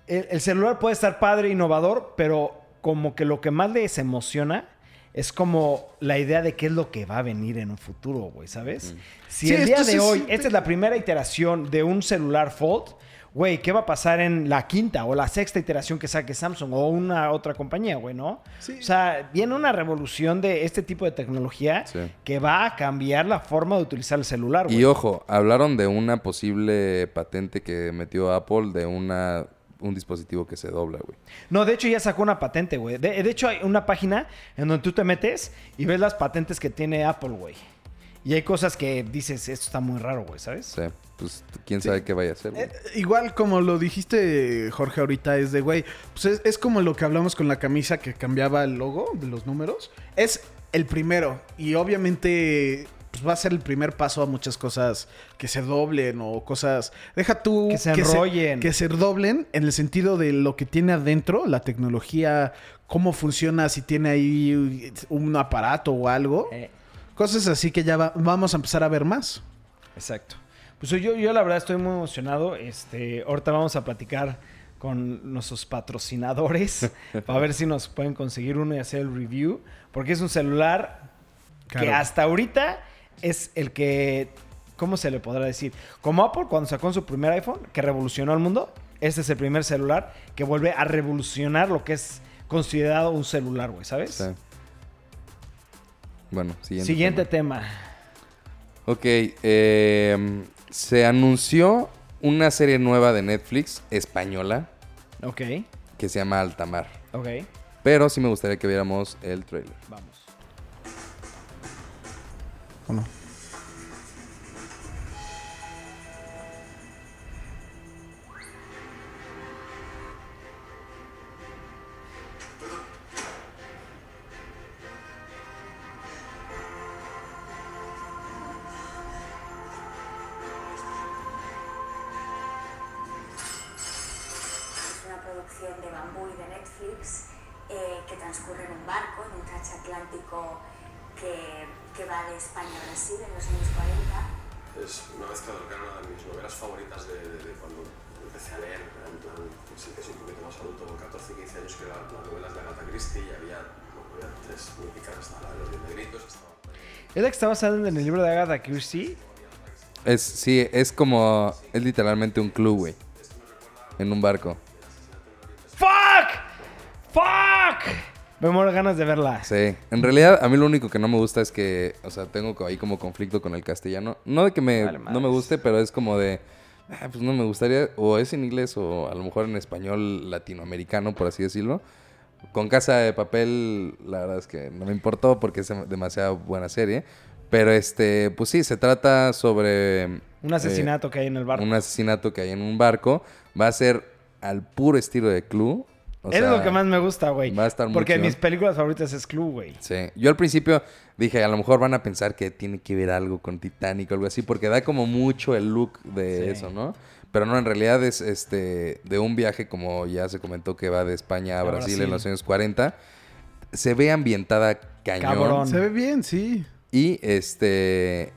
el, el celular puede estar padre, innovador, pero como que lo que más les emociona es como la idea de qué es lo que va a venir en un futuro, güey, ¿sabes? Si Sí, el día de hoy, siente- esta es la primera iteración de un celular Fold, güey, ¿qué va a pasar en la quinta o la sexta iteración que saque Samsung o una otra compañía, güey, no? Sí. O sea, viene una revolución de este tipo de tecnología Sí. que va a cambiar la forma de utilizar el celular, güey. Y ojo, hablaron de una posible patente que metió Apple de una un dispositivo que se dobla, güey. No, de hecho ya sacó una patente, güey. De, de hecho hay una página en donde tú te metes y ves las patentes que tiene Apple, güey. Y hay cosas que dices, esto está muy raro, güey, ¿sabes? Sí, pues quién sabe qué vaya a hacer, güey. Eh, igual como lo dijiste, Jorge, ahorita es de, güey, pues es, es como lo que hablamos con la camisa que cambiaba el logo de los números. Es el primero y obviamente pues, va a ser el primer paso a muchas cosas que se doblen o cosas... Deja tú... Que se enrollen. que se doblen en el sentido de lo que tiene adentro, la tecnología, cómo funciona, si tiene ahí un aparato o algo. Eh, Cosas así que ya va- vamos a empezar a ver más. exacto. Pues yo, yo la verdad estoy muy emocionado. Este, ahorita vamos a platicar con nuestros patrocinadores para ver si nos pueden conseguir uno y hacer el review. Porque es un celular que hasta ahorita es el que, ¿cómo se le podrá decir? Como Apple cuando sacó su primer iPhone, que revolucionó el mundo, este es el primer celular que vuelve a revolucionar lo que es considerado un celular, güey, ¿sabes? Sí. Bueno, siguiente. Siguiente tema. tema. Ok, eh, se anunció una serie nueva de Netflix española Ok, que se llama Altamar. ok, Pero sí me gustaría que viéramos el trailer. vamos. ¿O no? Producción de Bambú y de Netflix eh, que transcurre en un barco, en un transatlántico que, que va de España a Brasil en los años 40. Es una mezcla cercana a mis novelas favoritas de, de- de cuando empecé a leer, en plan, sí que soy un poquito más adulto, con 14, 15 años, que eran las novelas de Agatha Christie y había, bueno, había tres míticas, estaba la de los negritos, estaba... ¿Es la que está basada en el libro de Agatha Christie? Es, sí, es como. Es literalmente un club, güey. En un barco. Me muero ganas de verla. Sí. En realidad, a mí lo único que no me gusta es que. O sea, tengo ahí como conflicto con el castellano. No de que me, Vale, no me guste, pero es como de. ah, pues no me gustaría. O es en inglés o a lo mejor en español latinoamericano, por así decirlo. Con Casa de Papel, la verdad es que no me importó porque es dem- demasiado buena serie. Pero este, pues sí, se trata sobre. Un eh, asesinato que hay en el barco. un asesinato que hay en un barco. Va a ser al puro estilo de Clue. O es sea, lo que más me gusta, güey. va a estar muy Porque mis películas favoritas es Clue, güey. Sí. Yo al principio dije, a lo mejor van a pensar que tiene que ver algo con Titanic o algo así, porque da como mucho el look de Sí. eso, ¿no? Pero no, en realidad es este de un viaje, como ya se comentó, que va de España a A Brasil, Brasil. en los años 40. Se ve ambientada cañón. Cabrón. Se ve bien, sí. Y este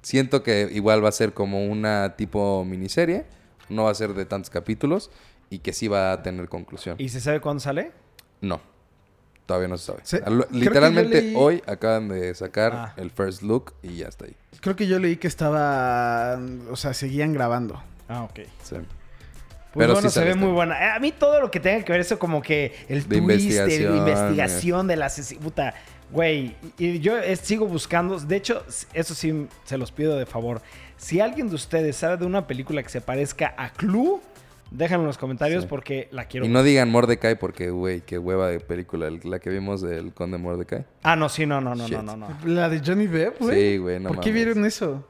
siento que igual va a ser como una tipo miniserie. No va a ser de tantos capítulos. Y que sí va a tener conclusión. ¿Y se sabe cuándo sale? No. todavía no se sabe. Lo- Literalmente leí- hoy acaban de sacar Ah. el first look y ya está ahí. Creo que yo leí que estaba. O sea, seguían grabando. Ah, ok. Sí. Pues Pero bueno, sí se ve sale muy este. buena. Eh, A mí todo lo que tenga que ver eso como que el De twist, investigación, de investigación de la asesi- puta. Güey, y yo eh, sigo buscando. De hecho, eso sí se los pido de favor. Si alguien de ustedes sabe de una película que se parezca a Clue, déjenlo en los comentarios Sí. porque la quiero. Y no digan Mordecai porque, güey, qué hueva de película. el- La que vimos del Conde Mordecai. Ah, no, sí, no, no, no, no, no, no. La de Johnny Depp, güey. Sí, güey, no ¿Por qué vieron eso?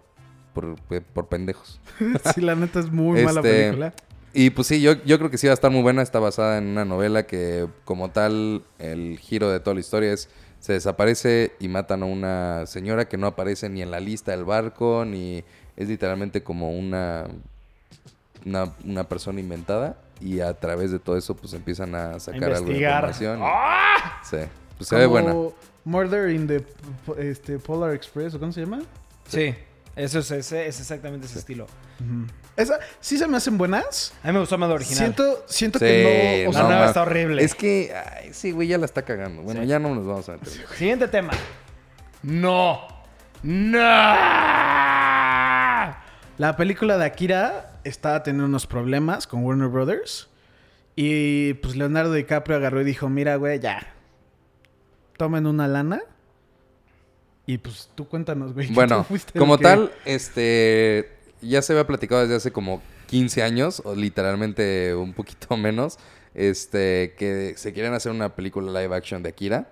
Por, por pendejos. sí, la neta es muy mala Este, película. Y pues sí, yo, yo creo que sí va a estar muy buena. Está basada en una novela que, como tal, el giro de toda la historia es: se desaparece y matan a una señora que no aparece ni en la lista del barco, ni es literalmente como una, una, una persona inventada. Y a través de todo eso, pues empiezan a sacar algo de información. ¡Ah! Sí, pues se ve buena. Como Murder in the este, Polar Express, ¿o cómo se llama? Sí, eso es, ese- es exactamente ese estilo. Esa, sí se me hacen buenas. A mí me gustó más la original. Siento, siento Sí, que no. O sea, ma- está horrible. Es que, ay, sí, güey, ya la está cagando. Bueno, Sí. ya no nos vamos a meter. Siguiente tema. No. No. la película de Akira estaba teniendo unos problemas con Warner Brothers. Y pues Leonardo DiCaprio agarró y dijo: Mira, güey, ya. Tomen una lana. Y pues tú cuéntanos, güey. Bueno, como que- tal, este ya se había platicado desde hace como 15 años, o literalmente un poquito menos, este, que se querían hacer una película live action de Akira,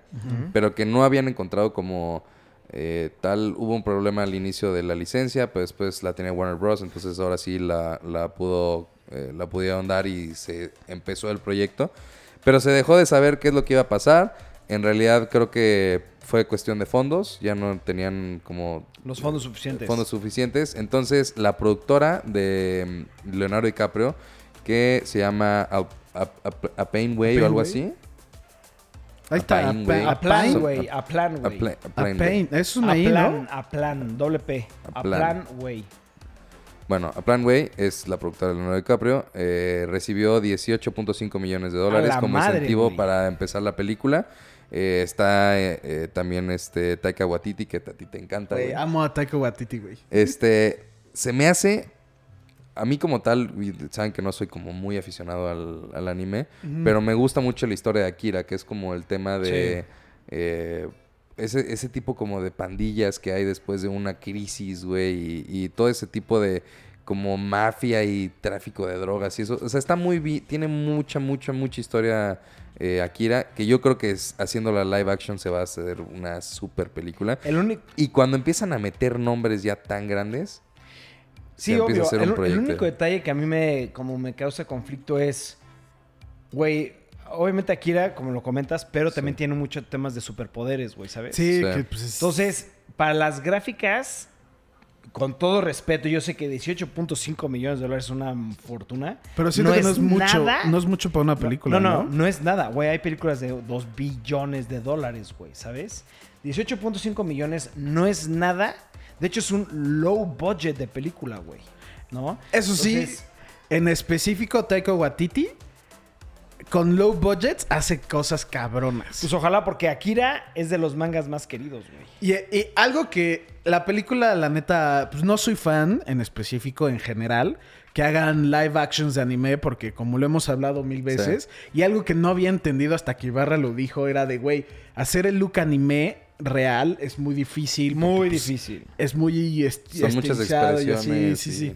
pero que no habían encontrado como eh, tal, hubo un problema al inicio de la licencia, pues después la tenía Warner Bros., entonces ahora sí la, la pudo, eh, la pudieron dar y se empezó el proyecto, pero se dejó de saber qué es lo que iba a pasar, en realidad creo que fue cuestión de fondos, ya no tenían como Los fondos suficientes. fondos suficientes. Entonces, la productora de mm, Leonardo DiCaprio, que se llama A, A- A- A Pain Way o algo así. Ahí está, A plan, güey. A plan, A, güey. A. Pain. Es una I, plan, ¿no? a plan, doble P. A plan. plan, güey. Bueno, A Plan Way es la productora de Leonardo DiCaprio. eh, recibió 18.5 millones de dólares la como madre, incentivo para empezar la película. Eh, está eh, eh, también este Taika Waititi, que a ti te encanta. Güey, güey. amo a Taika Waititi, güey. Este, se me hace, a mí como tal, saben que no soy como muy aficionado al, al anime, pero me gusta mucho la historia de Akira, que es como el tema de eh, ese, ese tipo como de pandillas que hay después de una crisis, güey, y, y todo ese tipo de como mafia y tráfico de drogas y eso. O sea, está muy bien, tiene mucha, mucha, mucha historia eh, Akira, que yo creo que es, haciendo la live action se va a hacer una super película. El único. Y cuando empiezan a meter nombres ya tan grandes, Sí, obvio. a hacer El, un el proyecto. único detalle que a mí me, como me causa conflicto es, güey, obviamente Akira, como lo comentas, pero también tiene muchos temas de superpoderes, güey, ¿sabes? Sí, Sí. que pues es- Entonces, para las gráficas, con todo respeto, yo sé que 18.5 millones de dólares es una fortuna. Pero siento que no es mucho. nada. No es mucho para una película, no, ¿no? no, no, es nada, güey. Hay películas de 2 billones de dólares, güey, ¿sabes? 18.5 millones no es nada. De hecho, es un low budget de película, güey. ¿No? Eso sí, Entonces, en específico, Taika Waititi, con low budgets, hace cosas cabronas. Pues ojalá, porque Akira es de los mangas más queridos, güey. Y, y algo que la película, la neta, pues no soy fan en específico, en general, que hagan live actions de anime, porque como lo hemos hablado mil veces, y algo que no había entendido hasta que Ibarra lo dijo era de, güey, hacer el look anime real es muy difícil. Muy pues, difícil. Es muy esti- Son muchas estilizado y así, expresiones sí, sí.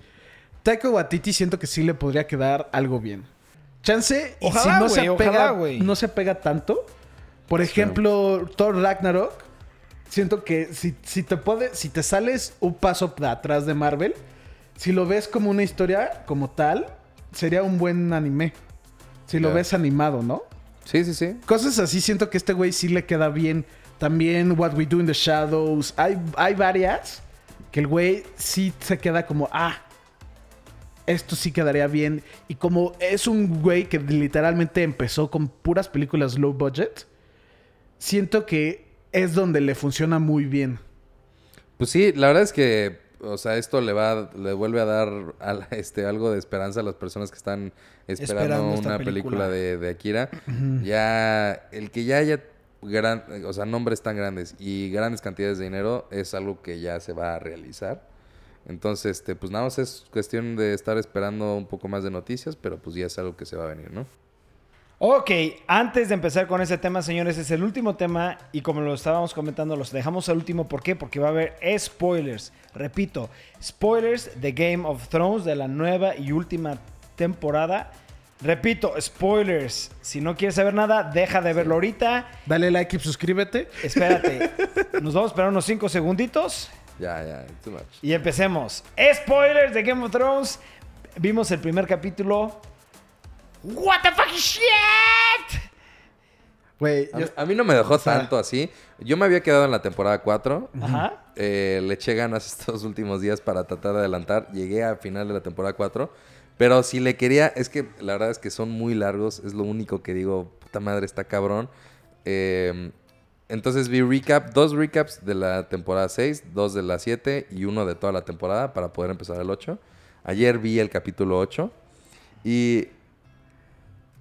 Taika Waititi siento que sí le podría quedar algo bien. Chance, y Ojalá, si no se ojalá, pega, güey. no se pega tanto. Por ejemplo, Thor Ragnarok. Siento que si, si te puede, si te sales un paso atrás de Marvel, si lo ves como una historia como tal, sería un buen anime. Si lo ves animado, ¿no? sí, sí, sí. Cosas así siento que este güey sí le queda bien. También What We Do in the Shadows. Hay, hay varias que el güey sí se queda como, ah, esto sí quedaría bien. Y como es un güey que literalmente empezó con puras películas low budget, siento que es donde le funciona muy bien. Pues sí, la verdad es que, o sea, esto le va, le vuelve a dar a la- este, algo de esperanza a las personas que están esperando, una película. película, de, de Akira. Ya, el que ya haya o sea, nombres tan grandes y grandes cantidades de dinero es algo que ya se va a realizar. Entonces, este, pues nada más es cuestión de estar esperando un poco más de noticias, pero pues ya es algo que se va a venir, ¿no? Ok, antes de empezar con ese tema, señores, es el último tema y como lo estábamos comentando, los dejamos al último. ¿Por qué? Porque va a haber spoilers. Repito, spoilers de Game of Thrones de la nueva y última temporada. Repito, spoilers. Si no quieres saber nada, deja de verlo ahorita. Dale like y suscríbete. Espérate, nos vamos a esperar unos 5 segunditos Ya, ya, too much. y empecemos. Spoilers de Game of Thrones. Vimos el primer capítulo. What the fuck shit? Güey, A, yo- mí- a mí no me dejó sea- tanto así. Yo me había quedado en la temporada 4. Ajá. Eh, le eché ganas estos últimos días para tratar de adelantar. Llegué al final de la temporada 4. Pero si le quería, es que la verdad es que son muy largos. Es lo único que digo, puta madre, está cabrón. Eh, entonces vi recap, dos recaps de la temporada 6, dos de la 7 y uno de toda la temporada para poder empezar el 8. Ayer vi el capítulo 8 y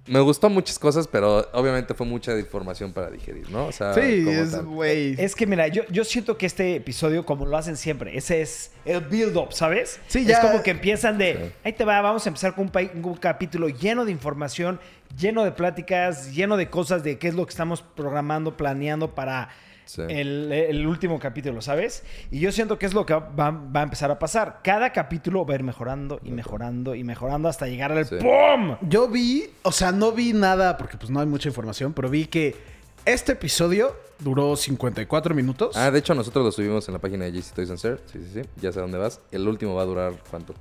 me gustó muchas cosas, pero obviamente fue mucha información para digerir, ¿no? O sea, sí, es, güey. Es que mira, yo, yo siento que este episodio, como lo hacen siempre, ese es el build-up, ¿sabes? Sí, ya- Es como que empiezan de, Sí. ahí te va, vamos a empezar con un capítulo lleno de información, lleno de pláticas, lleno de cosas de qué es lo que estamos programando, planeando para Sí. el, el último capítulo, ¿sabes? Y yo siento que es lo que va, va a empezar a pasar. Cada capítulo va a ir mejorando y mejorando y mejorando hasta llegar al Sí. ¡PUM! Yo vi, o sea, no vi nada porque pues no hay mucha información, pero vi que este episodio duró 54 minutos. Ah, de hecho nosotros lo subimos en la página de JC Toys and Sir. Sí, sí, sí. Ya sé dónde vas. El último va a durar cuánto.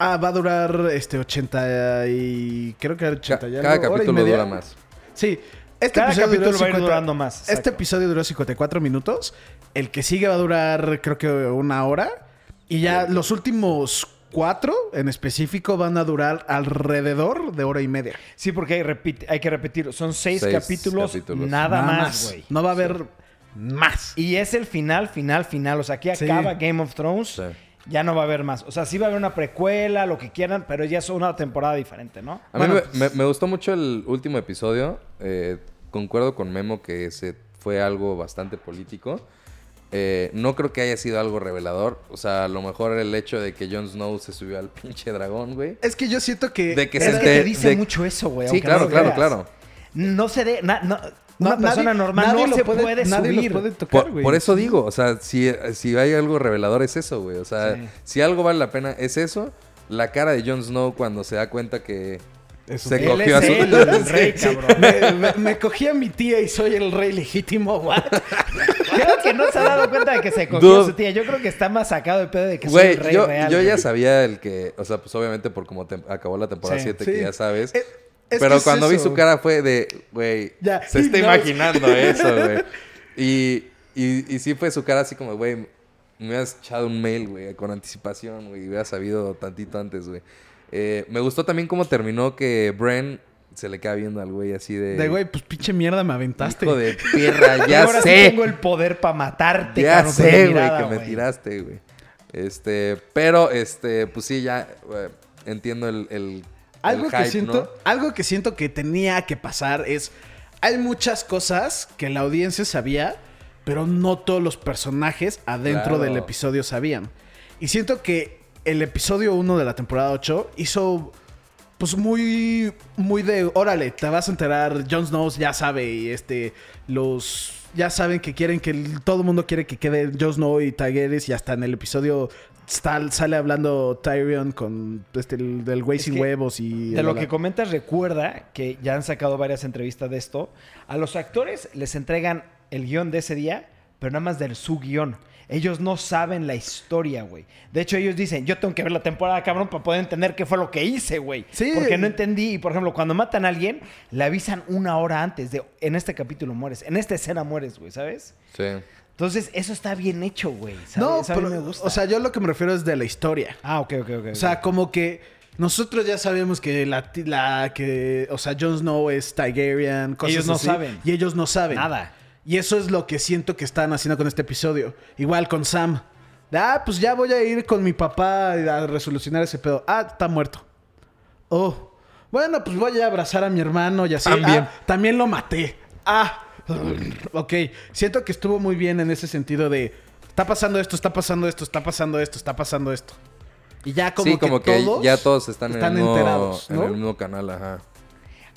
Ah, va a durar este 80 y creo que 80 Ca- y algo, cada capítulo dura más. Sí. Este Cada episodio capítulo duró va a ir 50 durando más, Este episodio duró 54 minutos. El que sigue va a durar creo que una hora. Y ya los últimos cuatro en específico van a durar alrededor de hora y media. Sí, porque hay, que repetir, son seis, Seis capítulos, capítulos. nada, más, güey. No va a haber más. Y es el final, final, final. O sea, aquí Sí. acaba Game of Thrones. Sí. Ya no va a haber más. O sea, sí va a haber una precuela, lo que quieran, pero ya es una temporada diferente, ¿no? A mí me, me- me gustó mucho el último episodio. Eh, concuerdo con Memo que se fue algo bastante político. Eh, no creo que haya sido algo revelador. O sea, a lo mejor el hecho de que Jon Snow se subió al pinche dragón, güey. Es que yo siento que... De que Es se que te dice de- mucho eso, güey. Sí, claro, no claro, creas. claro. No se de... na- no- No, una persona nadie- normal nadie no lo se puede, nadie lo subir. puede tocar, Por, güey. por eso digo, o sea, si, si hay algo revelador es eso, güey. O sea, Sí. si algo vale la pena es eso. La cara de Jon Snow cuando se da cuenta que Eso. se Él cogió a es su... él, el rey, cabrón. Me, me- me cogí a mi tía y soy el rey legítimo, what? Creo que no se ha dado cuenta de que se cogió Dude. a su tía. Yo creo que está más sacado de pedo de que soy Güey, el rey yo, real. yo ya sabía el que, o sea, pues obviamente por como acabó la temporada Sí. 7, Sí. que ya sabes. Eh, es pero es cuando vi su cara fue de, güey, Ya, se está no, imaginando eso, güey. Y, y, y sí fue su cara así como, güey, me hubieras echado un mail, güey, con anticipación, güey, y hubiera sabido tantito antes, güey. Eh, me gustó también cómo terminó que Bren se le queda viendo al güey así de... De güey, pues pinche mierda me aventaste. Hijo de perra, Y ya ahora sí sé. tengo el poder para matarte, Ya con sé, güey, que me tiraste, güey. Este, pero, este, pues sí, ya güey, entiendo el, el, Algo el que siento, ¿no? algo que siento que tenía que pasar es hay muchas cosas que la audiencia sabía, pero no todos los personajes adentro Claro. del episodio sabían. Y siento que el episodio 1 de la temporada 8 hizo pues muy muy de órale, te vas a enterar, Jon Snow ya sabe y este los ya saben que quieren que el- todo el mundo quiere que quede Jon Snow y Targaryen y hasta en el episodio está- sale hablando Tyrion con este el, del güey sin huevos y De lo la- que comentas, recuerda que ya han sacado varias entrevistas de esto. A los actores les entregan el guion de ese día, pero nada más de su guion. Ellos no saben la historia, güey. De hecho, ellos dicen, yo tengo que ver la temporada, cabrón, para poder entender qué fue lo que hice, güey. Sí. Porque no entendí. Y, por ejemplo, cuando matan a alguien, le avisan una hora antes de, en este capítulo mueres, en esta escena mueres, güey, ¿sabes? Sí. Entonces, eso está bien hecho, güey. No, Eso a mí pero, me gusta. o sea, yo lo que me refiero es de la historia. Ah, ok, ok, ok. O sea, como que nosotros ya sabemos que la, la que, o sea, Jon Snow es Targaryen, cosas Ellos no así, saben. Y ellos no saben. Nada. Y eso es lo que siento que están haciendo con este episodio. Igual con Sam. Ah, pues ya voy a ir con mi papá a resolucionar ese pedo. Ah, está muerto. Oh. Bueno, pues voy a abrazar a mi hermano y así. También. Ah, también lo maté. Ah, ok, siento que estuvo muy bien en ese sentido de está pasando esto, está pasando esto, está pasando esto, está pasando esto. Y ya como sí, como que, todos ya todos están, están en, el enterados, en ¿no? el mismo canal, ajá.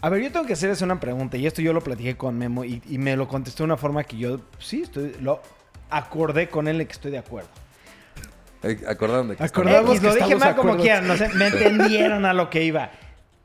A ver, yo tengo que hacerles una pregunta, y esto yo lo platiqué con Memo, y, y me lo contestó de una forma que yo, sí, estoy, lo acordé con él de que estoy de acuerdo. Eh, ¿Acordaron de que Acordamos lo dije mal como quieran, no sé, me entendieron a lo que iba.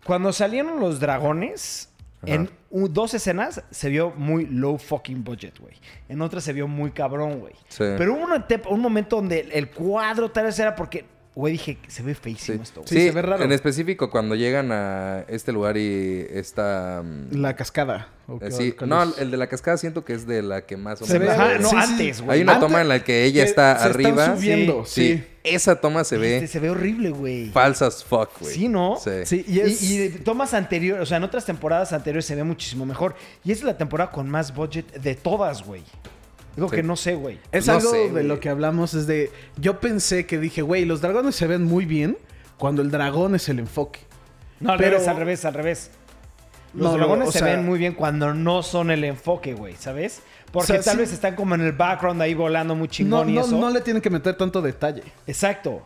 Cuando salieron los dragones, Ajá. en dos escenas se vio muy low fucking budget, güey. En otras se vio muy cabrón, güey. Sí. Pero hubo una un momento donde el cuadro tal vez era porque, güey, dije, se ve feísimo Sí, esto, güey. Sí, Sí, se ve raro. en específico cuando llegan a este lugar y esta... mm, La cascada. ¿o eh, sí, no, es? el de la cascada siento que es de la que más o Se ve-. Ajá, ve. no, antes, güey. Hay una Antes- toma en la que ella está se están arriba. subiendo, Sí, sí. esa toma se Este, ve se ve horrible, güey. falsas fuck, güey. Sí, ¿no? Sí. Sí, y es... tomas anteriores, o sea, en otras temporadas anteriores se ve muchísimo mejor. Y es la temporada con más budget de todas, güey. Digo Sí. que no sé, güey. Es No algo sé, de güey. lo que hablamos, es de... Yo pensé que dije, güey, los dragones se ven muy bien cuando el dragón es el enfoque. No, al Pero- revés, al revés, al revés. Los No, dragones se sea- ven muy bien cuando no son el enfoque, güey, ¿sabes? Porque O sea, tal sí- vez están como en el background ahí volando muy No, chingón y no, eso. no le tienen que meter tanto detalle. Exacto.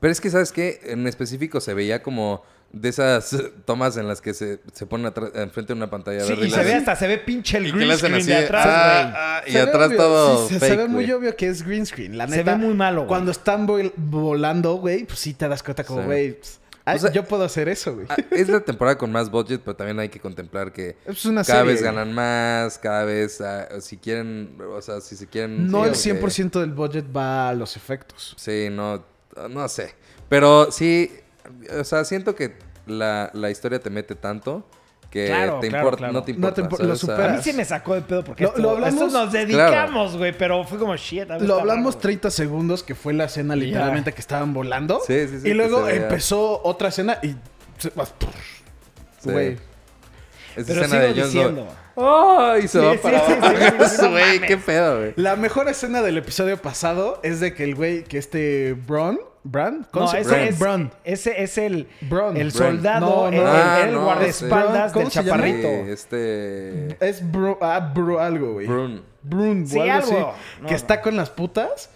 Pero es que, ¿sabes qué? En específico se veía como de esas tomas en las que se, se ponen enfrente de una pantalla Sí, verde y le se ve hasta, se ve pinche el y que green screen así de atrás, ah, güey. ah, y Se ve atrás obvio, todo sí, se, se ve muy obvio que es green screen. La Se neta, ve muy malo, güey. Cuando están vol- volando, güey, pues sí te das cuenta como, Sí. güey, pues, ay, O sea- yo puedo hacer eso, güey. Ah, Es la temporada con más budget, pero también hay que contemplar que Es una cada serie. vez ganan más, cada vez, ah, si quieren, o sea, si se quieren... No sí, el que- 100% del budget va a los efectos. Sí, no, no sé. Pero sí, o sea, siento que la, la historia te mete tanto que Claro, te claro, importa, claro. no te No te importa. impo- lo sea, A superas. mí sí me sacó de pedo porque Lo- esto, lo hablamos- esto nos dedicamos, güey, pero fue como shit. a Lo hablamos raro, 30 segundos, que fue la escena literalmente que estaban volando. Sí, sí, sí, Y luego empezó otra escena y... se- Sí. Güey. Esa Pero escena sigo de Jon Snow. diciendo. ¡Ay! se Sí, va sí, para sí, abajo. sí, sí, no Güey, qué pedo, güey. La mejor escena del episodio pasado es de que el güey, que este Bron, Bran, ¿cómo No, se ese es, Bran. ese es el, Bron. el soldado, No, no. el, Ah, el no, guardaespaldas ¿cómo del chaparrito. Este... Es Bro, ah, Bro algo, güey. Brun. Brun, Sí, algo, algo. así. No, que no. está con las putas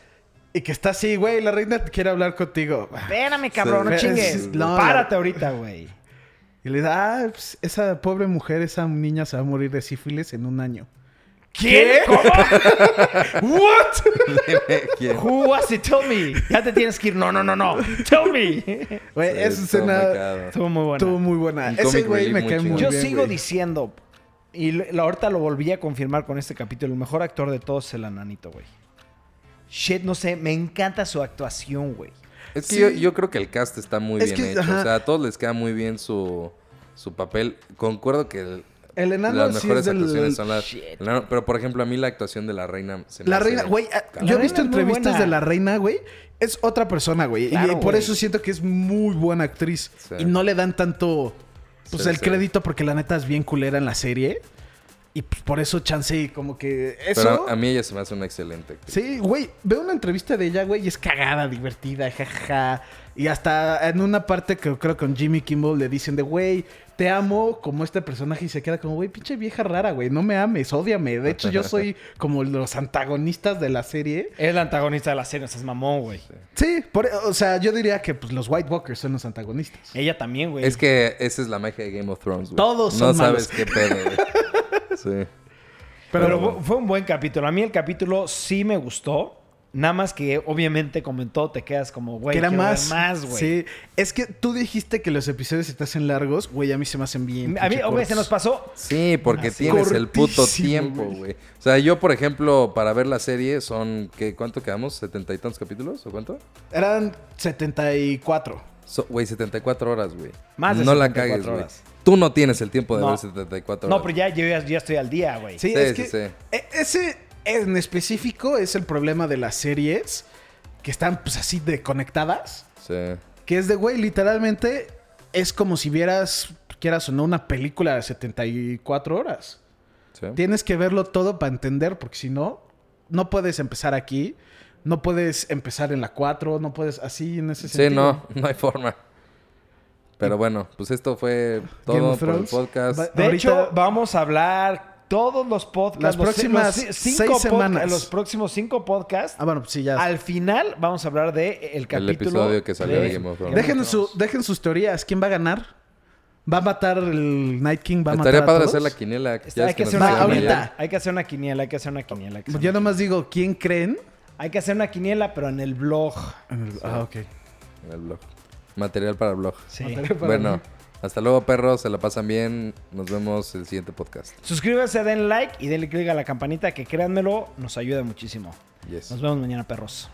y que está así, güey, la reina quiere hablar contigo. Espérame, cabrón, no chingues. No, Párate la- ahorita, güey. Y le da, ah, pues, esa pobre mujer, esa niña se va a morir de sífilis en un año. ¿Quién? ¿Cómo? ¿What? ¿Quién? Who was it? Tell me. Ya te tienes que ir. No, no, no, no. Tell me. Güey, esa escena. Estuvo muy buena. estuvo muy buena. Ese güey me cae muy Yo bien, sigo güey. diciendo, y ahorita lo volví a confirmar con este capítulo, el mejor actor de todos es el ananito, güey. Shit, no sé, me encanta su actuación, güey. Es que Sí. yo, yo creo que el cast está muy Es bien que, hecho. ajá. O sea, a todos les queda muy bien su, su papel. Concuerdo que el- El enano las sí mejores es del- actuaciones son las... Shit. el enano- pero, por ejemplo, a mí la actuación de la reina... se me La hace reina, güey, ah, yo he reina visto es muy entrevistas buena. de la reina, güey. Es otra persona, güey. y por güey. eso siento que es muy buena actriz. Sí. Y no le dan tanto, pues, Sí, el sí. crédito porque la neta es bien culera en la serie. Y pues, por eso chance como que eso... Pero a, mí ella se me hace una excelente actriz. Sí, güey, veo una entrevista de ella, güey, y es cagada, divertida, jajaja. Y hasta en una parte que creo con Jimmy Kimmel le dicen de, güey, te amo como este personaje y se queda como, güey, pinche vieja rara, güey, no me ames, ódiame. De hecho, yo soy como los antagonistas de la serie. Es el antagonista de la serie, es mamón, güey. Sí, por- o sea, yo diría que pues, los White Walkers son los antagonistas. Ella también, güey. Es que esa es la magia de Game of Thrones, güey. Todos No son sabes malos. qué pedo, güey. Sí. Pero, Pero- fu- fue un buen capítulo. A mí el capítulo sí me gustó. Nada más que obviamente comentó, te quedas como, güey, que era más. más, güey. Sí, es que tú dijiste que los episodios se te hacen largos, güey, a mí se me hacen bien. A mí, güey, se nos pasó. Sí, porque Así. tienes el puto tiempo, güey. O sea, yo, por ejemplo, para ver la serie son... ¿qué, ¿Cuánto quedamos? ¿Setenta y tantos capítulos? ¿O cuánto? Eran 74. So- Güey, 74 horas, güey. Más de No la 74 cagues, güey. Tú no tienes el tiempo de No. ver 74 horas. No, pero ya, yo ya, ya estoy al día, güey. Sí, Sí, es sí, que sí. e- ese en específico es el problema de las series que están pues así de conectadas, Sí. que es de güey, literalmente es como si vieras quieras o no una película de 74 horas. sí. Tienes que verlo todo para entender porque si no no puedes empezar aquí, no puedes empezar en la 4, no puedes así en ese Sí, sentido. no, no hay forma. Pero bueno, pues esto fue todo por el podcast. De hecho, vamos a hablar todos los podcasts. Las los- próximas los seis semanas. Los próximos cinco podcasts. Ah, bueno, pues sí, ya. Al final vamos a hablar de el capítulo. episodio que salió de Game of Thrones. Dejen, su, dejen sus teorías. ¿Quién va a ganar? ¿Va a matar el Night King? ¿Va a Estaría matar a padre todos? hacer la quiniela. Está- ya hay que nos hacer una quiniela. ahorita. Hay que hacer una quiniela, hay que hacer una quiniela. que Yo una nomás digo, ¿quién creen? Hay que hacer una quiniela, pero en el blog. En el- Ah, ok. En el blog. Material para el blog. Sí. Bueno, hasta luego, perros. Se la pasan bien. Nos vemos el siguiente podcast. Suscríbanse, den like y denle click a la campanita que créanmelo, nos ayuda muchísimo. Yes. Nos vemos mañana, perros.